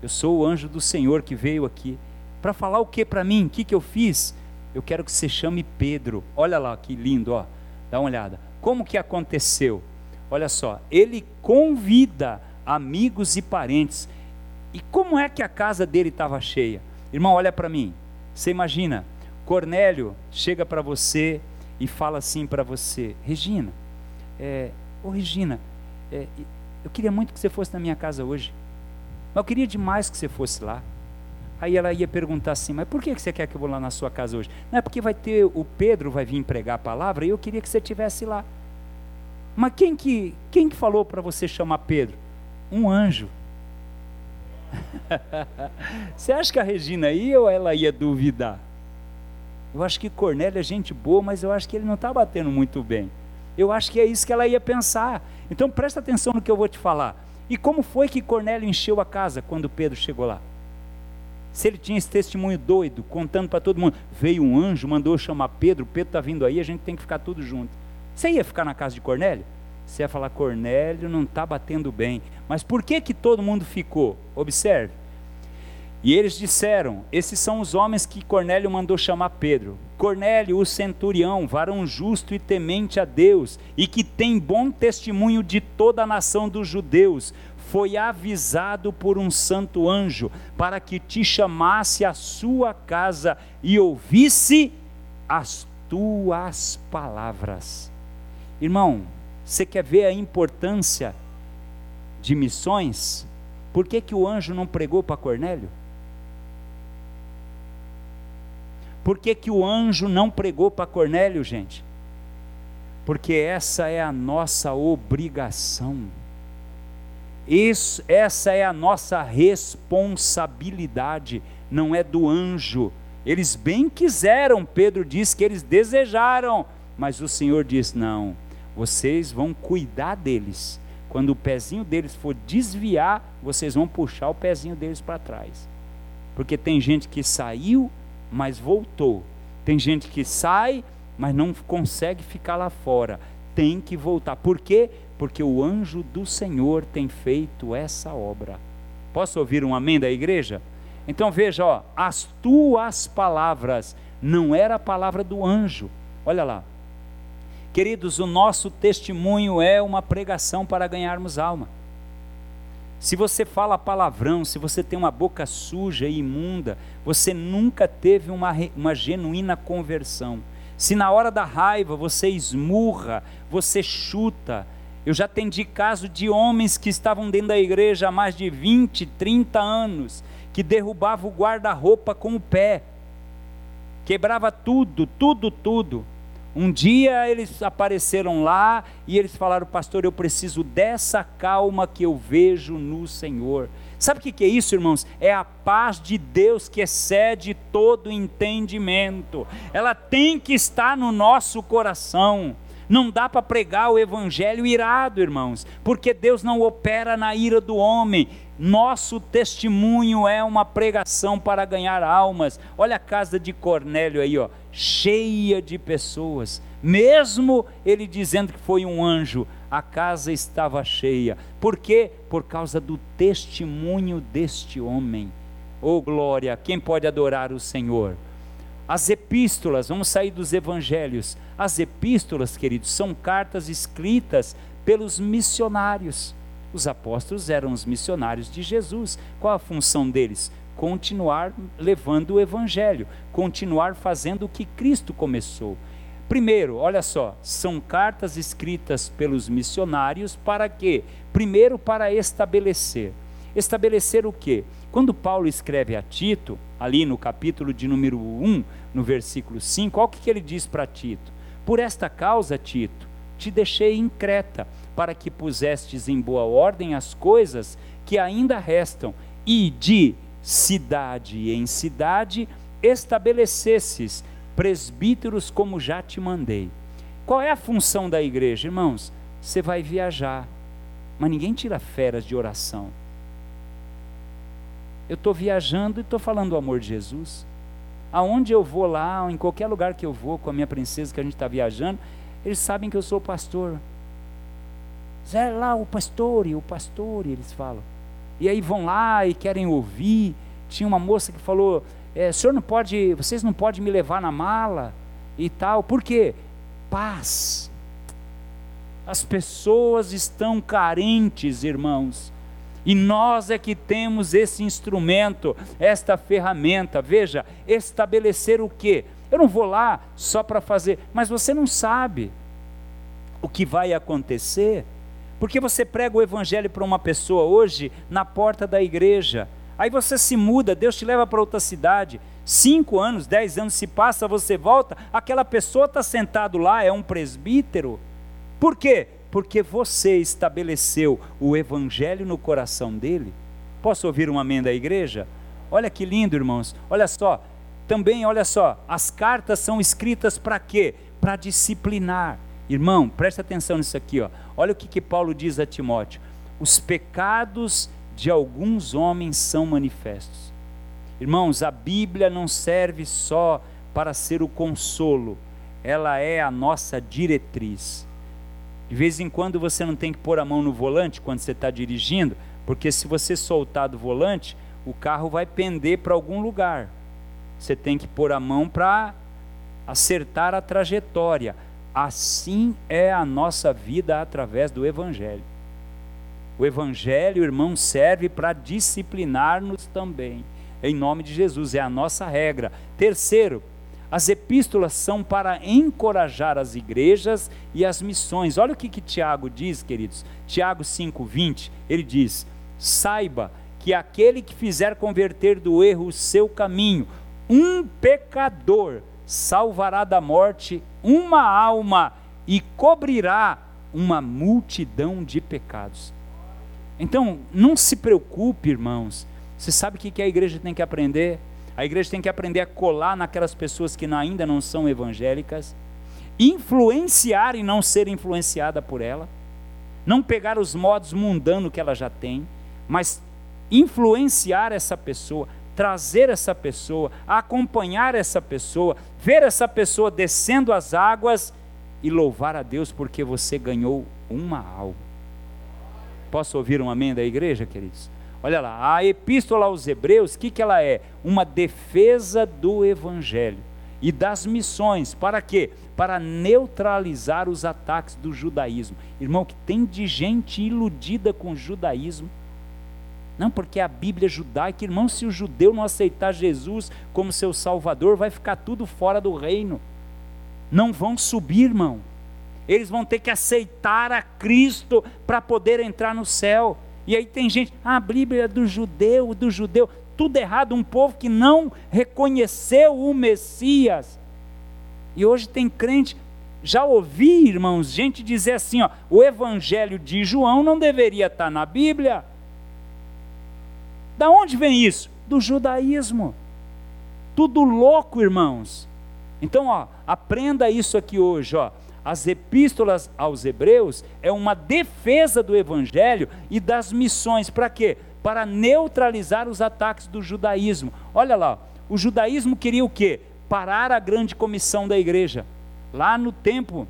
Eu sou o anjo do Senhor que veio aqui. Para falar o que para mim? O que, que eu fiz? Eu quero que você chame Pedro. Olha lá que lindo, ó. Dá uma olhada. Como que aconteceu? Olha só, ele convida amigos e parentes. E como é que a casa dele estava cheia? Irmão, olha para mim. Você imagina, Cornélio chega para você, e fala assim para você: Regina, é, ô Regina, é, eu queria muito que você fosse na minha casa hoje, mas eu queria demais que você fosse lá. Aí ela ia perguntar assim: Mas por que você quer que eu vou lá na sua casa hoje? Não é porque vai ter o Pedro vai vir pregar a palavra e eu queria que você estivesse lá. Mas quem que, quem que falou para você chamar Pedro? Um anjo. <laughs> você acha que a Regina ia ou ela ia duvidar? Eu acho que Cornélio é gente boa, mas eu acho que ele não está batendo muito bem. Eu acho que é isso que ela ia pensar. Então presta atenção no que eu vou te falar. E como foi que Cornélio encheu a casa quando Pedro chegou lá? Se ele tinha esse testemunho doido, contando para todo mundo, veio um anjo, mandou chamar Pedro, Pedro está vindo aí, a gente tem que ficar tudo junto. Você ia ficar na casa de Cornélio? Você ia falar, Cornélio não está batendo bem. Mas por que que todo mundo ficou? Observe. E eles disseram: Esses são os homens que Cornélio mandou chamar Pedro. Cornélio, o centurião, varão justo e temente a Deus, e que tem bom testemunho de toda a nação dos judeus, foi avisado por um santo anjo para que te chamasse à sua casa e ouvisse as tuas palavras. Irmão, você quer ver a importância de missões? Por que, que o anjo não pregou para Cornélio? Por que, que o anjo não pregou para Cornélio, gente? Porque essa é a nossa obrigação. Isso, essa é a nossa responsabilidade, não é do anjo. Eles bem quiseram, Pedro diz que eles desejaram, mas o Senhor diz: não, vocês vão cuidar deles. Quando o pezinho deles for desviar, vocês vão puxar o pezinho deles para trás. Porque tem gente que saiu mas voltou. Tem gente que sai, mas não consegue ficar lá fora. Tem que voltar. Por quê? Porque o anjo do Senhor tem feito essa obra. Posso ouvir um amém da igreja? Então veja, ó, as tuas palavras não era a palavra do anjo. Olha lá. Queridos, o nosso testemunho é uma pregação para ganharmos alma. Se você fala palavrão, se você tem uma boca suja e imunda, você nunca teve uma, uma genuína conversão. Se na hora da raiva você esmurra, você chuta. Eu já atendi caso de homens que estavam dentro da igreja há mais de 20, 30 anos, que derrubavam o guarda-roupa com o pé, quebrava tudo, tudo, tudo. Um dia eles apareceram lá e eles falaram, pastor, eu preciso dessa calma que eu vejo no Senhor. Sabe o que é isso, irmãos? É a paz de Deus que excede todo entendimento. Ela tem que estar no nosso coração. Não dá para pregar o evangelho irado, irmãos, porque Deus não opera na ira do homem. Nosso testemunho é uma pregação para ganhar almas. Olha a casa de Cornélio aí, ó cheia de pessoas, mesmo ele dizendo que foi um anjo, a casa estava cheia. Por quê? Por causa do testemunho deste homem. Oh glória, quem pode adorar o Senhor? As epístolas, vamos sair dos evangelhos. As epístolas, queridos, são cartas escritas pelos missionários. Os apóstolos eram os missionários de Jesus. Qual a função deles? Continuar levando o evangelho, continuar fazendo o que Cristo começou. Primeiro, olha só, são cartas escritas pelos missionários para quê? Primeiro, para estabelecer. Estabelecer o quê? Quando Paulo escreve a Tito, ali no capítulo de número 1, no versículo 5, olha o que ele diz para Tito: Por esta causa, Tito, te deixei em Creta, para que pusestes em boa ordem as coisas que ainda restam, e de cidade em cidade estabelecesses presbíteros como já te mandei. Qual é a função da igreja, irmãos? Você vai viajar, mas ninguém tira férias de oração. Eu estou viajando e estou falando do amor de Jesus. Aonde eu vou lá, em qualquer lugar que eu vou com a minha princesa que a gente está viajando, eles sabem que eu sou pastor. Zé lá o pastor o pastor, eles falam. E aí vão lá e querem ouvir. Tinha uma moça que falou: é, senhor não pode, vocês não podem me levar na mala e tal. Por quê? Paz. As pessoas estão carentes, irmãos. E nós é que temos esse instrumento, esta ferramenta. Veja, estabelecer o quê? Eu não vou lá só para fazer, mas você não sabe o que vai acontecer. Porque você prega o evangelho para uma pessoa hoje na porta da igreja Aí você se muda, Deus te leva para outra cidade. Cinco anos, dez anos se passa, você volta, aquela pessoa está sentado lá, é um presbítero. Por quê? Porque você estabeleceu o evangelho no coração dele. Posso ouvir um amém da igreja? Olha que lindo, irmãos. Olha só. Também, olha só, as cartas são escritas para quê? Para disciplinar. Irmão, preste atenção nisso aqui, ó. Olha o que, que Paulo diz a Timóteo. Os pecados de alguns homens são manifestos. Irmãos, a Bíblia não serve só para ser o consolo, ela é a nossa diretriz. De vez em quando você não tem que pôr a mão no volante quando você está dirigindo, porque se você soltar do volante, o carro vai pender para algum lugar. Você tem que pôr a mão para acertar a trajetória. Assim é a nossa vida através do Evangelho. O Evangelho, irmão, serve para disciplinar-nos também. Em nome de Jesus, é a nossa regra. Terceiro, as epístolas são para encorajar as igrejas e as missões. Olha o que, que Tiago diz, queridos. Tiago 5,20, ele diz: Saiba que aquele que fizer converter do erro o seu caminho, um pecador salvará da morte uma alma e cobrirá uma multidão de pecados. Então, não se preocupe, irmãos. Você sabe o que a igreja tem que aprender? A igreja tem que aprender a colar naquelas pessoas que ainda não são evangélicas, influenciar e não ser influenciada por ela, não pegar os modos mundanos que ela já tem, mas influenciar essa pessoa, trazer essa pessoa, acompanhar essa pessoa, ver essa pessoa descendo as águas e louvar a Deus porque você ganhou uma alma. Posso ouvir um amém da igreja, queridos? Olha lá, a epístola aos Hebreus, o que, que ela é? Uma defesa do evangelho e das missões. Para quê? Para neutralizar os ataques do judaísmo. Irmão, que tem de gente iludida com o judaísmo. Não, porque a Bíblia é judaica, irmão, se o judeu não aceitar Jesus como seu salvador, vai ficar tudo fora do reino. Não vão subir, irmão eles vão ter que aceitar a Cristo para poder entrar no céu. E aí tem gente, ah, a Bíblia é do judeu, do judeu, tudo errado, um povo que não reconheceu o Messias. E hoje tem crente, já ouvi, irmãos, gente dizer assim, ó, o evangelho de João não deveria estar na Bíblia. Da onde vem isso? Do judaísmo. Tudo louco, irmãos. Então, ó, aprenda isso aqui hoje, ó as epístolas aos Hebreus é uma defesa do evangelho e das missões. Para quê? Para neutralizar os ataques do judaísmo. Olha lá, o judaísmo queria o quê? Parar a grande comissão da igreja. Lá no tempo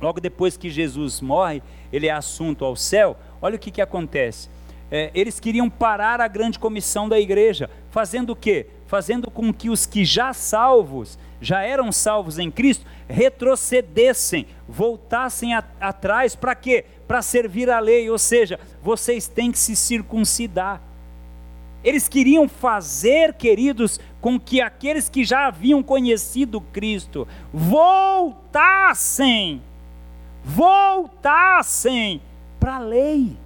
logo depois que Jesus morre, ele é assunto ao céu, olha o que, que acontece. É, eles queriam parar a grande comissão da igreja, fazendo o quê? Fazendo com que os que já salvos, já eram salvos em Cristo, retrocedessem, voltassem a, atrás, para quê? Para servir a lei, ou seja, vocês têm que se circuncidar. Eles queriam fazer, queridos, com que aqueles que já haviam conhecido Cristo voltassem, voltassem para a lei.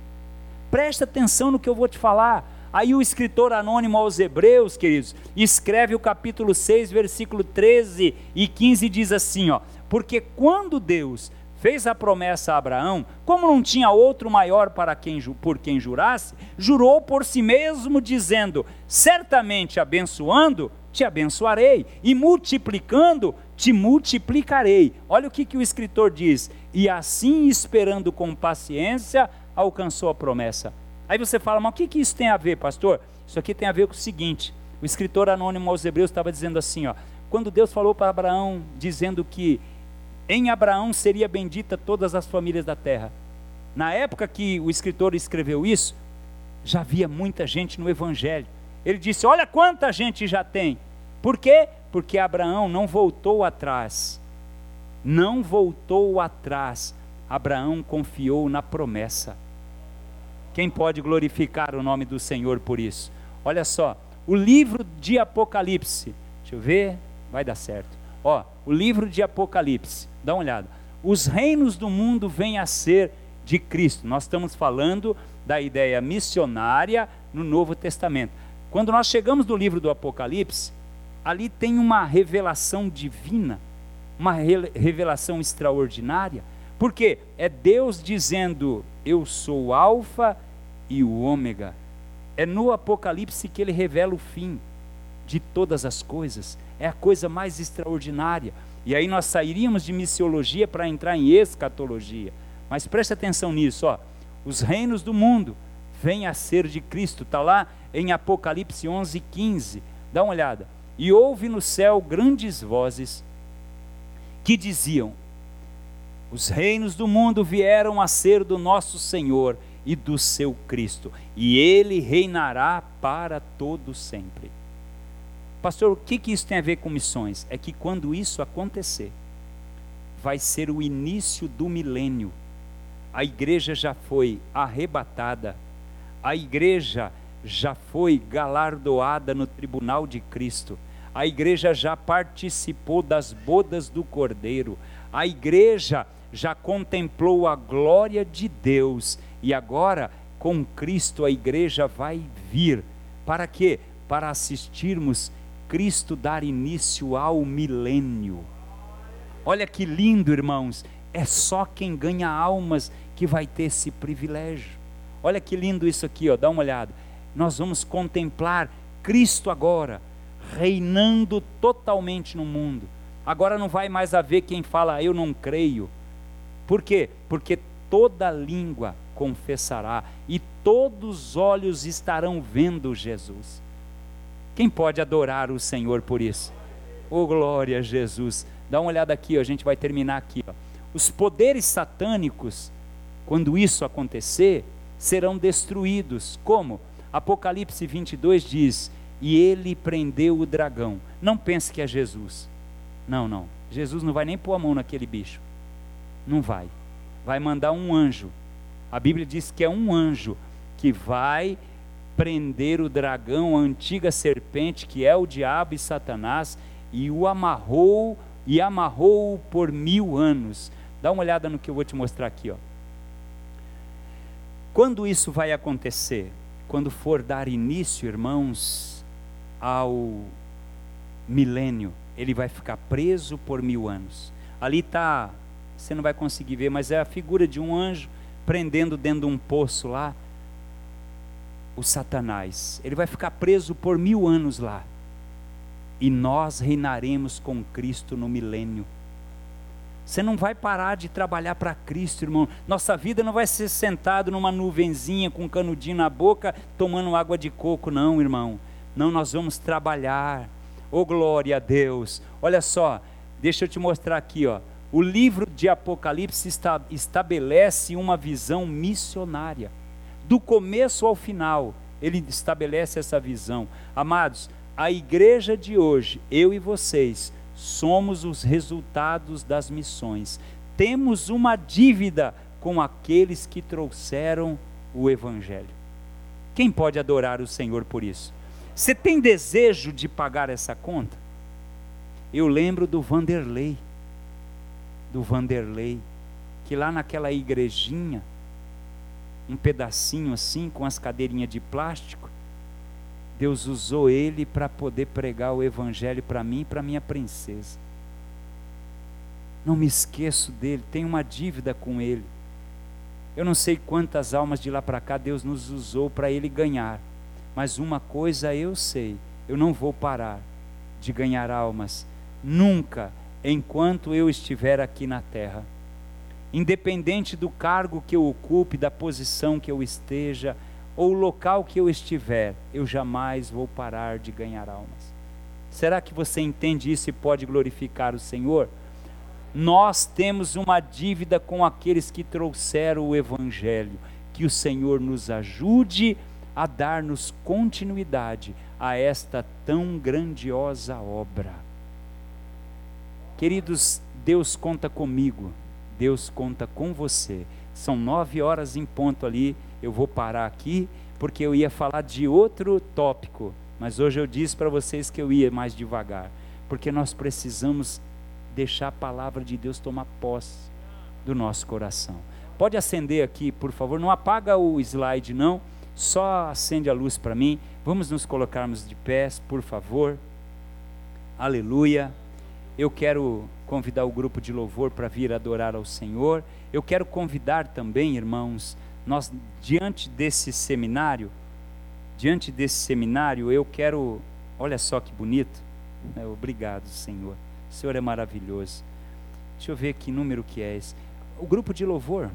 Presta atenção no que eu vou te falar. Aí o escritor anônimo aos Hebreus, queridos, escreve o capítulo 6, versículo 13 e 15 diz assim, ó: "Porque quando Deus fez a promessa a Abraão, como não tinha outro maior para quem, por quem jurasse, jurou por si mesmo, dizendo: Certamente abençoando, te abençoarei, e multiplicando, te multiplicarei. Olha o que, que o escritor diz: E assim, esperando com paciência, alcançou a promessa. Aí você fala, mas o que, que isso tem a ver, pastor? Isso aqui tem a ver com o seguinte: o escritor anônimo aos Hebreus estava dizendo assim, ó. Quando Deus falou para Abraão, dizendo que em Abraão seria bendita todas as famílias da terra. Na época que o escritor escreveu isso, já havia muita gente no evangelho. Ele disse: Olha quanta gente já tem. Por quê? Porque Abraão não voltou atrás. Não voltou atrás. Abraão confiou na promessa. Quem pode glorificar o nome do Senhor por isso? Olha só, o livro de Apocalipse. Deixa eu ver, vai dar certo. Ó, o livro de Apocalipse, dá uma olhada. Os reinos do mundo vêm a ser de Cristo. Nós estamos falando da ideia missionária no Novo Testamento. Quando nós chegamos no livro do Apocalipse, ali tem uma revelação divina, uma revelação extraordinária. Porque é Deus dizendo: Eu sou o Alfa e o Ômega. É no Apocalipse que ele revela o fim de todas as coisas é a coisa mais extraordinária. E aí nós sairíamos de missiologia para entrar em escatologia. Mas preste atenção nisso, ó. Os reinos do mundo vêm a ser de Cristo. Está lá em Apocalipse 11, 15. Dá uma olhada. E houve no céu grandes vozes que diziam: Os reinos do mundo vieram a ser do nosso Senhor e do seu Cristo, e ele reinará para todo sempre. Pastor, o que, que isso tem a ver com missões? É que quando isso acontecer, vai ser o início do milênio. A igreja já foi arrebatada, a igreja já foi galardoada no tribunal de Cristo, a igreja já participou das bodas do Cordeiro, a igreja já contemplou a glória de Deus e agora com Cristo a igreja vai vir. Para quê? Para assistirmos Cristo dar início ao milênio. Olha que lindo, irmãos. É só quem ganha almas que vai ter esse privilégio. Olha que lindo isso aqui, ó, dá uma olhada. Nós vamos contemplar Cristo agora, reinando totalmente no mundo. Agora não vai mais haver quem fala, eu não creio. Por quê? Porque toda língua confessará e todos os olhos estarão vendo Jesus. Quem pode adorar o Senhor por isso? Oh, glória a Jesus. Dá uma olhada aqui, a gente vai terminar aqui. Os poderes satânicos, quando isso acontecer, serão destruídos. Como? Apocalipse 22 diz: E ele prendeu o dragão. Não pense que é Jesus. Não, não. Jesus não vai nem pôr a mão naquele bicho. Não vai. Vai mandar um anjo. A Bíblia diz que é um anjo que vai prender o dragão, a antiga serpente, que é o diabo e Satanás, e o amarrou e amarrou por mil anos. Dá uma olhada no que eu vou te mostrar aqui, ó. Quando isso vai acontecer? Quando for dar início, irmãos, ao milênio, ele vai ficar preso por mil anos. Ali está, você não vai conseguir ver, mas é a figura de um anjo prendendo dentro de um poço lá o Satanás. Ele vai ficar preso por mil anos lá. E nós reinaremos com Cristo no milênio. Você não vai parar de trabalhar para Cristo, irmão. Nossa vida não vai ser sentado numa nuvenzinha com um canudinho na boca, tomando água de coco, não, irmão. Não, nós vamos trabalhar. Oh glória a Deus. Olha só, deixa eu te mostrar aqui, ó. O livro de Apocalipse estabelece uma visão missionária. Do começo ao final, ele estabelece essa visão. Amados, a igreja de hoje, eu e vocês, somos os resultados das missões. Temos uma dívida com aqueles que trouxeram o Evangelho. Quem pode adorar o Senhor por isso? Você tem desejo de pagar essa conta? Eu lembro do Vanderlei, do Vanderlei, que lá naquela igrejinha, um pedacinho assim, com as cadeirinhas de plástico, Deus usou ele para poder pregar o evangelho para mim e para minha princesa. Não me esqueço dele, tenho uma dívida com ele. Eu não sei quantas almas de lá para cá Deus nos usou para ele ganhar, mas uma coisa eu sei: eu não vou parar de ganhar almas, nunca, enquanto eu estiver aqui na terra. Independente do cargo que eu ocupe, da posição que eu esteja, ou local que eu estiver, eu jamais vou parar de ganhar almas. Será que você entende isso e pode glorificar o Senhor? Nós temos uma dívida com aqueles que trouxeram o Evangelho. Que o Senhor nos ajude a dar-nos continuidade a esta tão grandiosa obra. Queridos, Deus conta comigo, Deus conta com você. São nove horas em ponto ali eu vou parar aqui, porque eu ia falar de outro tópico, mas hoje eu disse para vocês que eu ia mais devagar, porque nós precisamos deixar a palavra de Deus tomar posse do nosso coração. Pode acender aqui, por favor, não apaga o slide não, só acende a luz para mim. Vamos nos colocarmos de pés, por favor. Aleluia. Eu quero convidar o grupo de louvor para vir adorar ao Senhor. Eu quero convidar também, irmãos, nós diante desse seminário, diante desse seminário, eu quero, olha só que bonito. É, obrigado, Senhor. O Senhor é maravilhoso. Deixa eu ver que número que é esse. O grupo de louvor.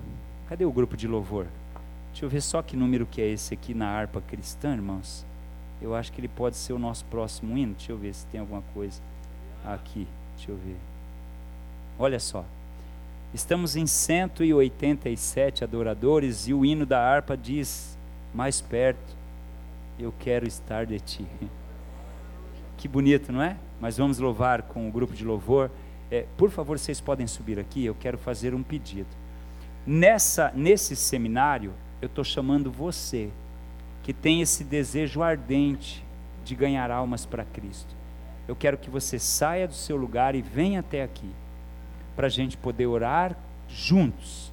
Cadê o grupo de louvor? Deixa eu ver só que número que é esse aqui na harpa cristã, irmãos. Eu acho que ele pode ser o nosso próximo hino. Deixa eu ver se tem alguma coisa aqui. Deixa eu ver. Olha só. Estamos em 187 adoradores e o hino da harpa diz: Mais perto, eu quero estar de ti. <laughs> Que bonito, não é? Mas vamos louvar com o grupo de louvor. É, por favor, vocês podem subir aqui. Eu quero fazer um pedido. Nessa, nesse seminário, eu estou chamando você que tem esse desejo ardente de ganhar almas para Cristo. Eu quero que você saia do seu lugar e venha até aqui para a gente poder orar juntos,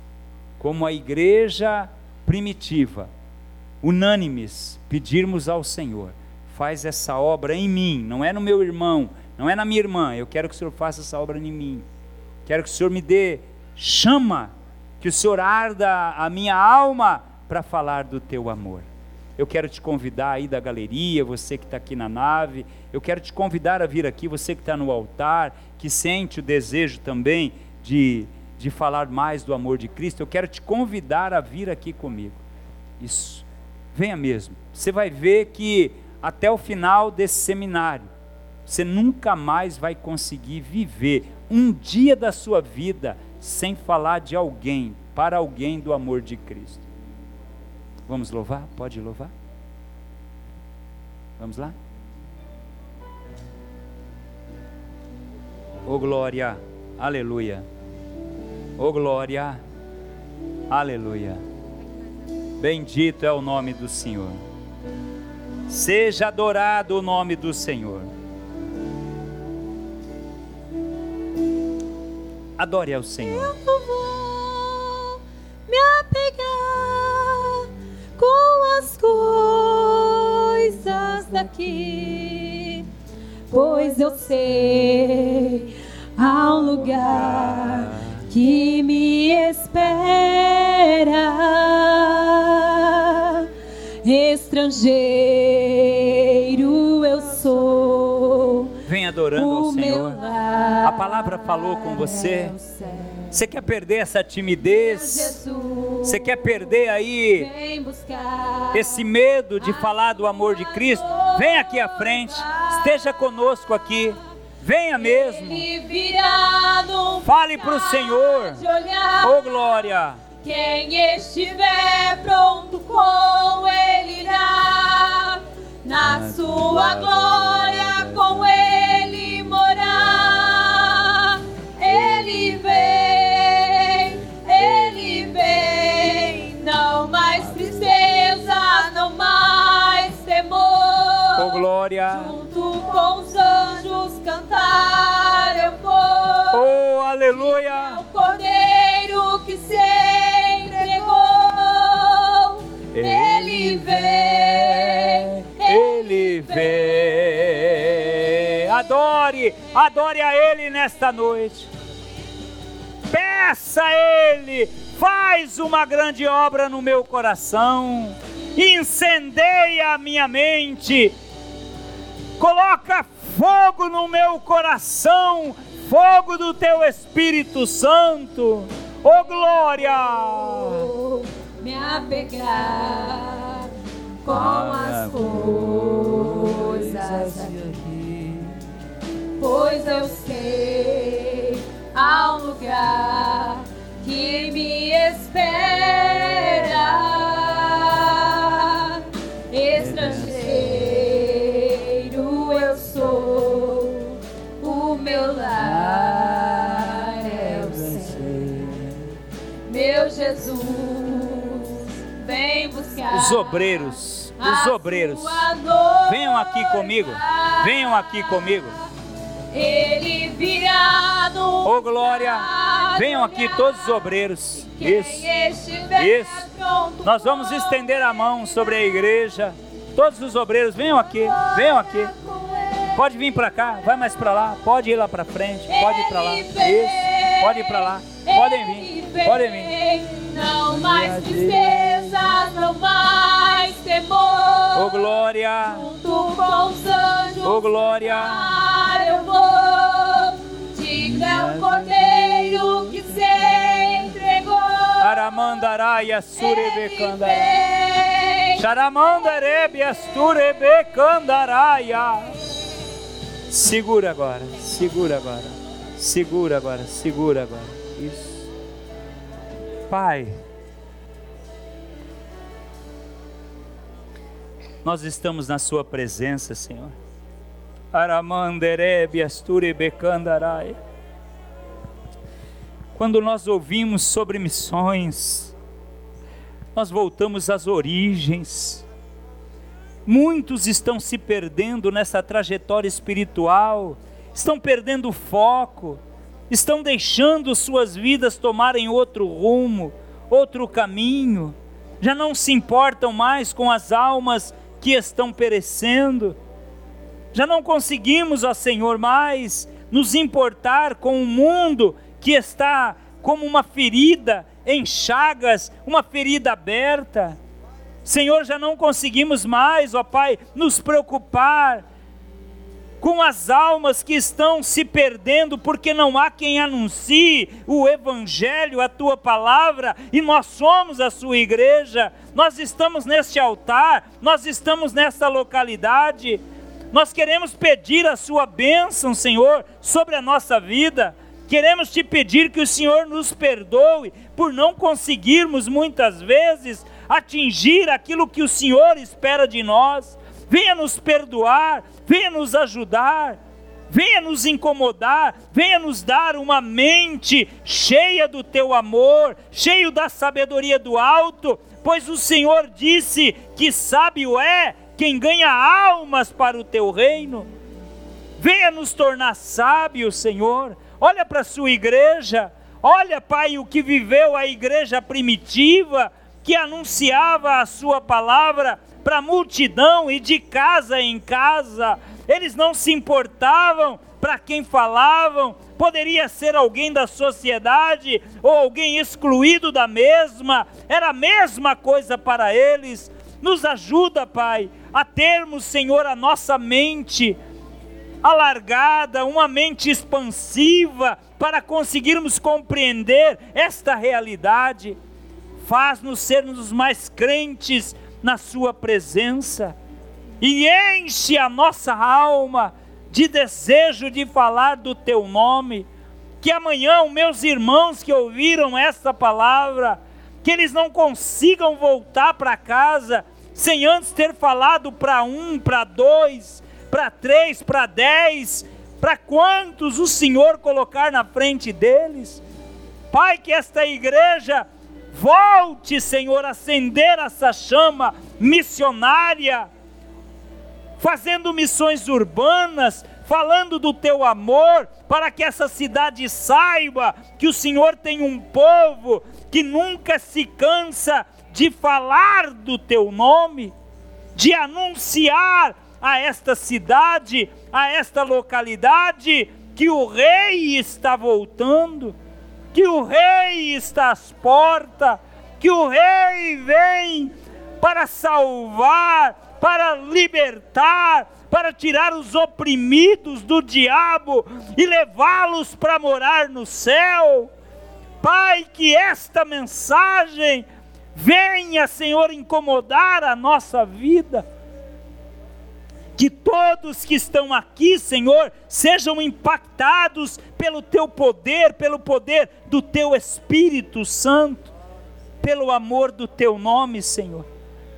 como a igreja primitiva, unânimes, pedirmos ao Senhor: faz essa obra em mim, não é no meu irmão, não é na minha irmã, eu quero que o Senhor faça essa obra em mim, quero que o Senhor me dê chama, que o Senhor arda a minha alma para falar do teu amor. Eu quero te convidar aí da galeria, você que está aqui na nave, eu quero te convidar a vir aqui, você que está no altar, que sente o desejo também de, de falar mais do amor de Cristo, eu quero te convidar a vir aqui comigo. Isso, venha mesmo. Você vai ver que até o final desse seminário, você nunca mais vai conseguir viver um dia da sua vida sem falar de alguém, para alguém do amor de Cristo. Vamos louvar? Pode louvar? Vamos lá? Oh glória, aleluia. Oh glória, aleluia. Bendito é o nome do Senhor. Seja adorado o nome do Senhor. Adore ao Senhor. Eu vou me apegar com as coisas daqui, pois eu sei há um lugar que me espera. Estrangeiro eu sou. Vem adorando ao Senhor. A palavra falou com você. é. Você quer perder essa timidez? Você quer perder aí esse medo de falar do amor de Cristo? Vem aqui à frente, esteja conosco aqui. Venha mesmo. Fale para o Senhor. Oh glória. Quem estiver pronto com ele irá, na sua glória com ele glória. Junto com os anjos cantar eu vou. Oh aleluia. O cordeiro que se entregou, ele vem, Ele vem. Adore, adore a Ele nesta noite. Peça a Ele, faz uma grande obra no meu coração, incendeia a minha mente, coloca fogo no meu coração, fogo do teu Espírito Santo. Oh glória! me apegar com as coisas aqui, pois eu sei há um lugar que me espera. Estrangeiro Jesus, vem buscar Os obreiros, os obreiros, venham aqui comigo, venham aqui comigo. Ele virá no Oh glória! Venham aqui todos os obreiros. Isso. Isso. Nós vamos estender a mão sobre a igreja. Todos os obreiros, venham aqui, venham aqui. Pode vir para cá, vai mais para lá, pode ir lá para frente, pode ir para lá. Isso. Pode ir para lá. Podem vir, podem vir. Não mais tristezas, não mais temor. Oh glória! Junto com os anjos, Oh glória! eu vou. Diga o cordeiro que se entregou. Aramandaraia surebecandara. Ele vem. Charamandarebia surebecandaraia. Segura agora, segura agora, segura agora, segura agora. Isso. Pai, nós estamos na Sua presença, Senhor. Aramanderebia surebecandaraia. Quando nós ouvimos sobre missões, nós voltamos às origens. Muitos estão se perdendo nessa trajetória espiritual, estão perdendo o foco, estão deixando suas vidas tomarem outro rumo, outro caminho, já não se importam mais com as almas que estão perecendo, já não conseguimos, ó Senhor, mais nos importar com o mundo que está como uma ferida em chagas, uma ferida aberta. Senhor, já não conseguimos mais, ó Pai, nos preocupar com as almas que estão se perdendo, porque não há quem anuncie o Evangelho, a tua palavra, e nós somos a sua igreja, nós estamos neste altar, nós estamos nesta localidade, nós queremos pedir a sua bênção, Senhor, sobre a nossa vida. Queremos te pedir que o Senhor nos perdoe por não conseguirmos muitas vezes atingir aquilo que o Senhor espera de nós. Venha nos perdoar, venha nos ajudar, venha nos incomodar, venha nos dar uma mente cheia do teu amor, cheio da sabedoria do alto, pois o Senhor disse que sábio é quem ganha almas para o teu reino. Venha nos tornar sábios, Senhor. Olha para a sua igreja, olha, Pai, o que viveu a igreja primitiva, que anunciava a sua palavra para a multidão e de casa em casa. Eles não se importavam para quem falavam, poderia ser alguém da sociedade ou alguém excluído da mesma, era a mesma coisa para eles. Nos ajuda, Pai, a termos, Senhor, a nossa mente alargada, uma mente expansiva para conseguirmos compreender esta realidade. Faz-nos sermos mais crentes na Sua presença e enche a nossa alma de desejo de falar do teu nome. Que amanhã meus irmãos que ouviram essa palavra, que eles não consigam voltar para casa sem antes ter falado para um, para dois, para três, para dez, para quantos o Senhor colocar na frente deles. Pai, que esta igreja volte, Senhor, a acender essa chama missionária, fazendo missões urbanas, falando do teu amor, para que essa cidade saiba que o Senhor tem um povo que nunca se cansa de falar do teu nome, de anunciar a esta cidade, a esta localidade, que o Rei está voltando, que o Rei está às portas, que o Rei vem para salvar, para libertar, para tirar os oprimidos do diabo e levá-los para morar no céu. Pai, que esta mensagem venha, Senhor, incomodar a nossa vida. Que todos que estão aqui, Senhor, sejam impactados pelo teu poder, pelo poder do teu Espírito Santo, pelo amor do teu nome, Senhor.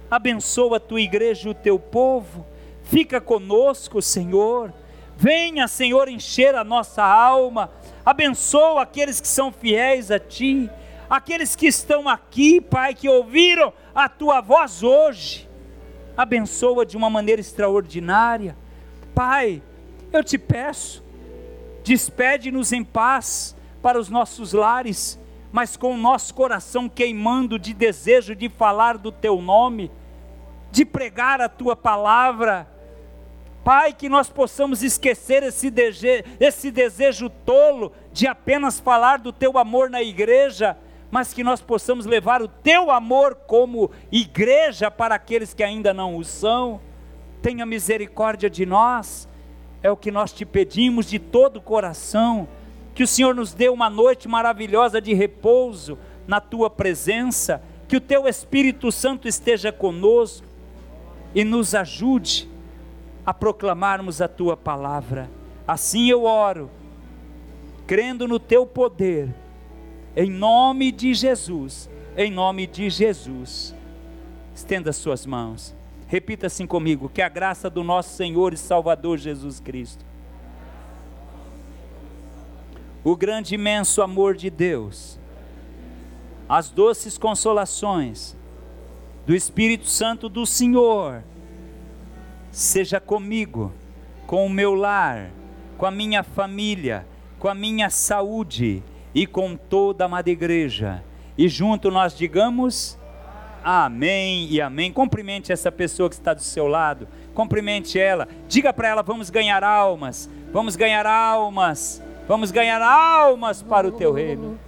Abençoa a tua igreja e o teu povo. Fica conosco, Senhor. Venha, Senhor, encher a nossa alma. Abençoa aqueles que são fiéis a ti aqueles que estão aqui, Pai, que ouviram a tua voz hoje, abençoa de uma maneira extraordinária. Pai, eu te peço, despede-nos em paz para os nossos lares, mas com o nosso coração queimando de desejo de falar do teu nome, de pregar a tua palavra. Pai, que nós possamos esquecer esse desejo, esse desejo tolo de apenas falar do teu amor na igreja mas que nós possamos levar o teu amor como igreja para aqueles que ainda não o são. Tenha misericórdia de nós, é o que nós te pedimos de todo o coração. Que o Senhor nos dê uma noite maravilhosa de repouso na tua presença, que o teu Espírito Santo esteja conosco e nos ajude a proclamarmos a tua palavra. Assim eu oro, crendo no teu poder em nome de Jesus, em nome de Jesus. Estenda suas mãos. Repita assim comigo: que a graça do nosso Senhor e Salvador Jesus Cristo, o grande imenso amor de Deus, as doces consolações do Espírito Santo do Senhor, seja comigo, com o meu lar, com a minha família, com a minha saúde e com toda a amada igreja. E junto nós digamos amém e amém. Cumprimente essa pessoa que está do seu lado, cumprimente ela. Diga para ela: vamos ganhar almas, vamos ganhar almas, vamos ganhar almas para o teu reino.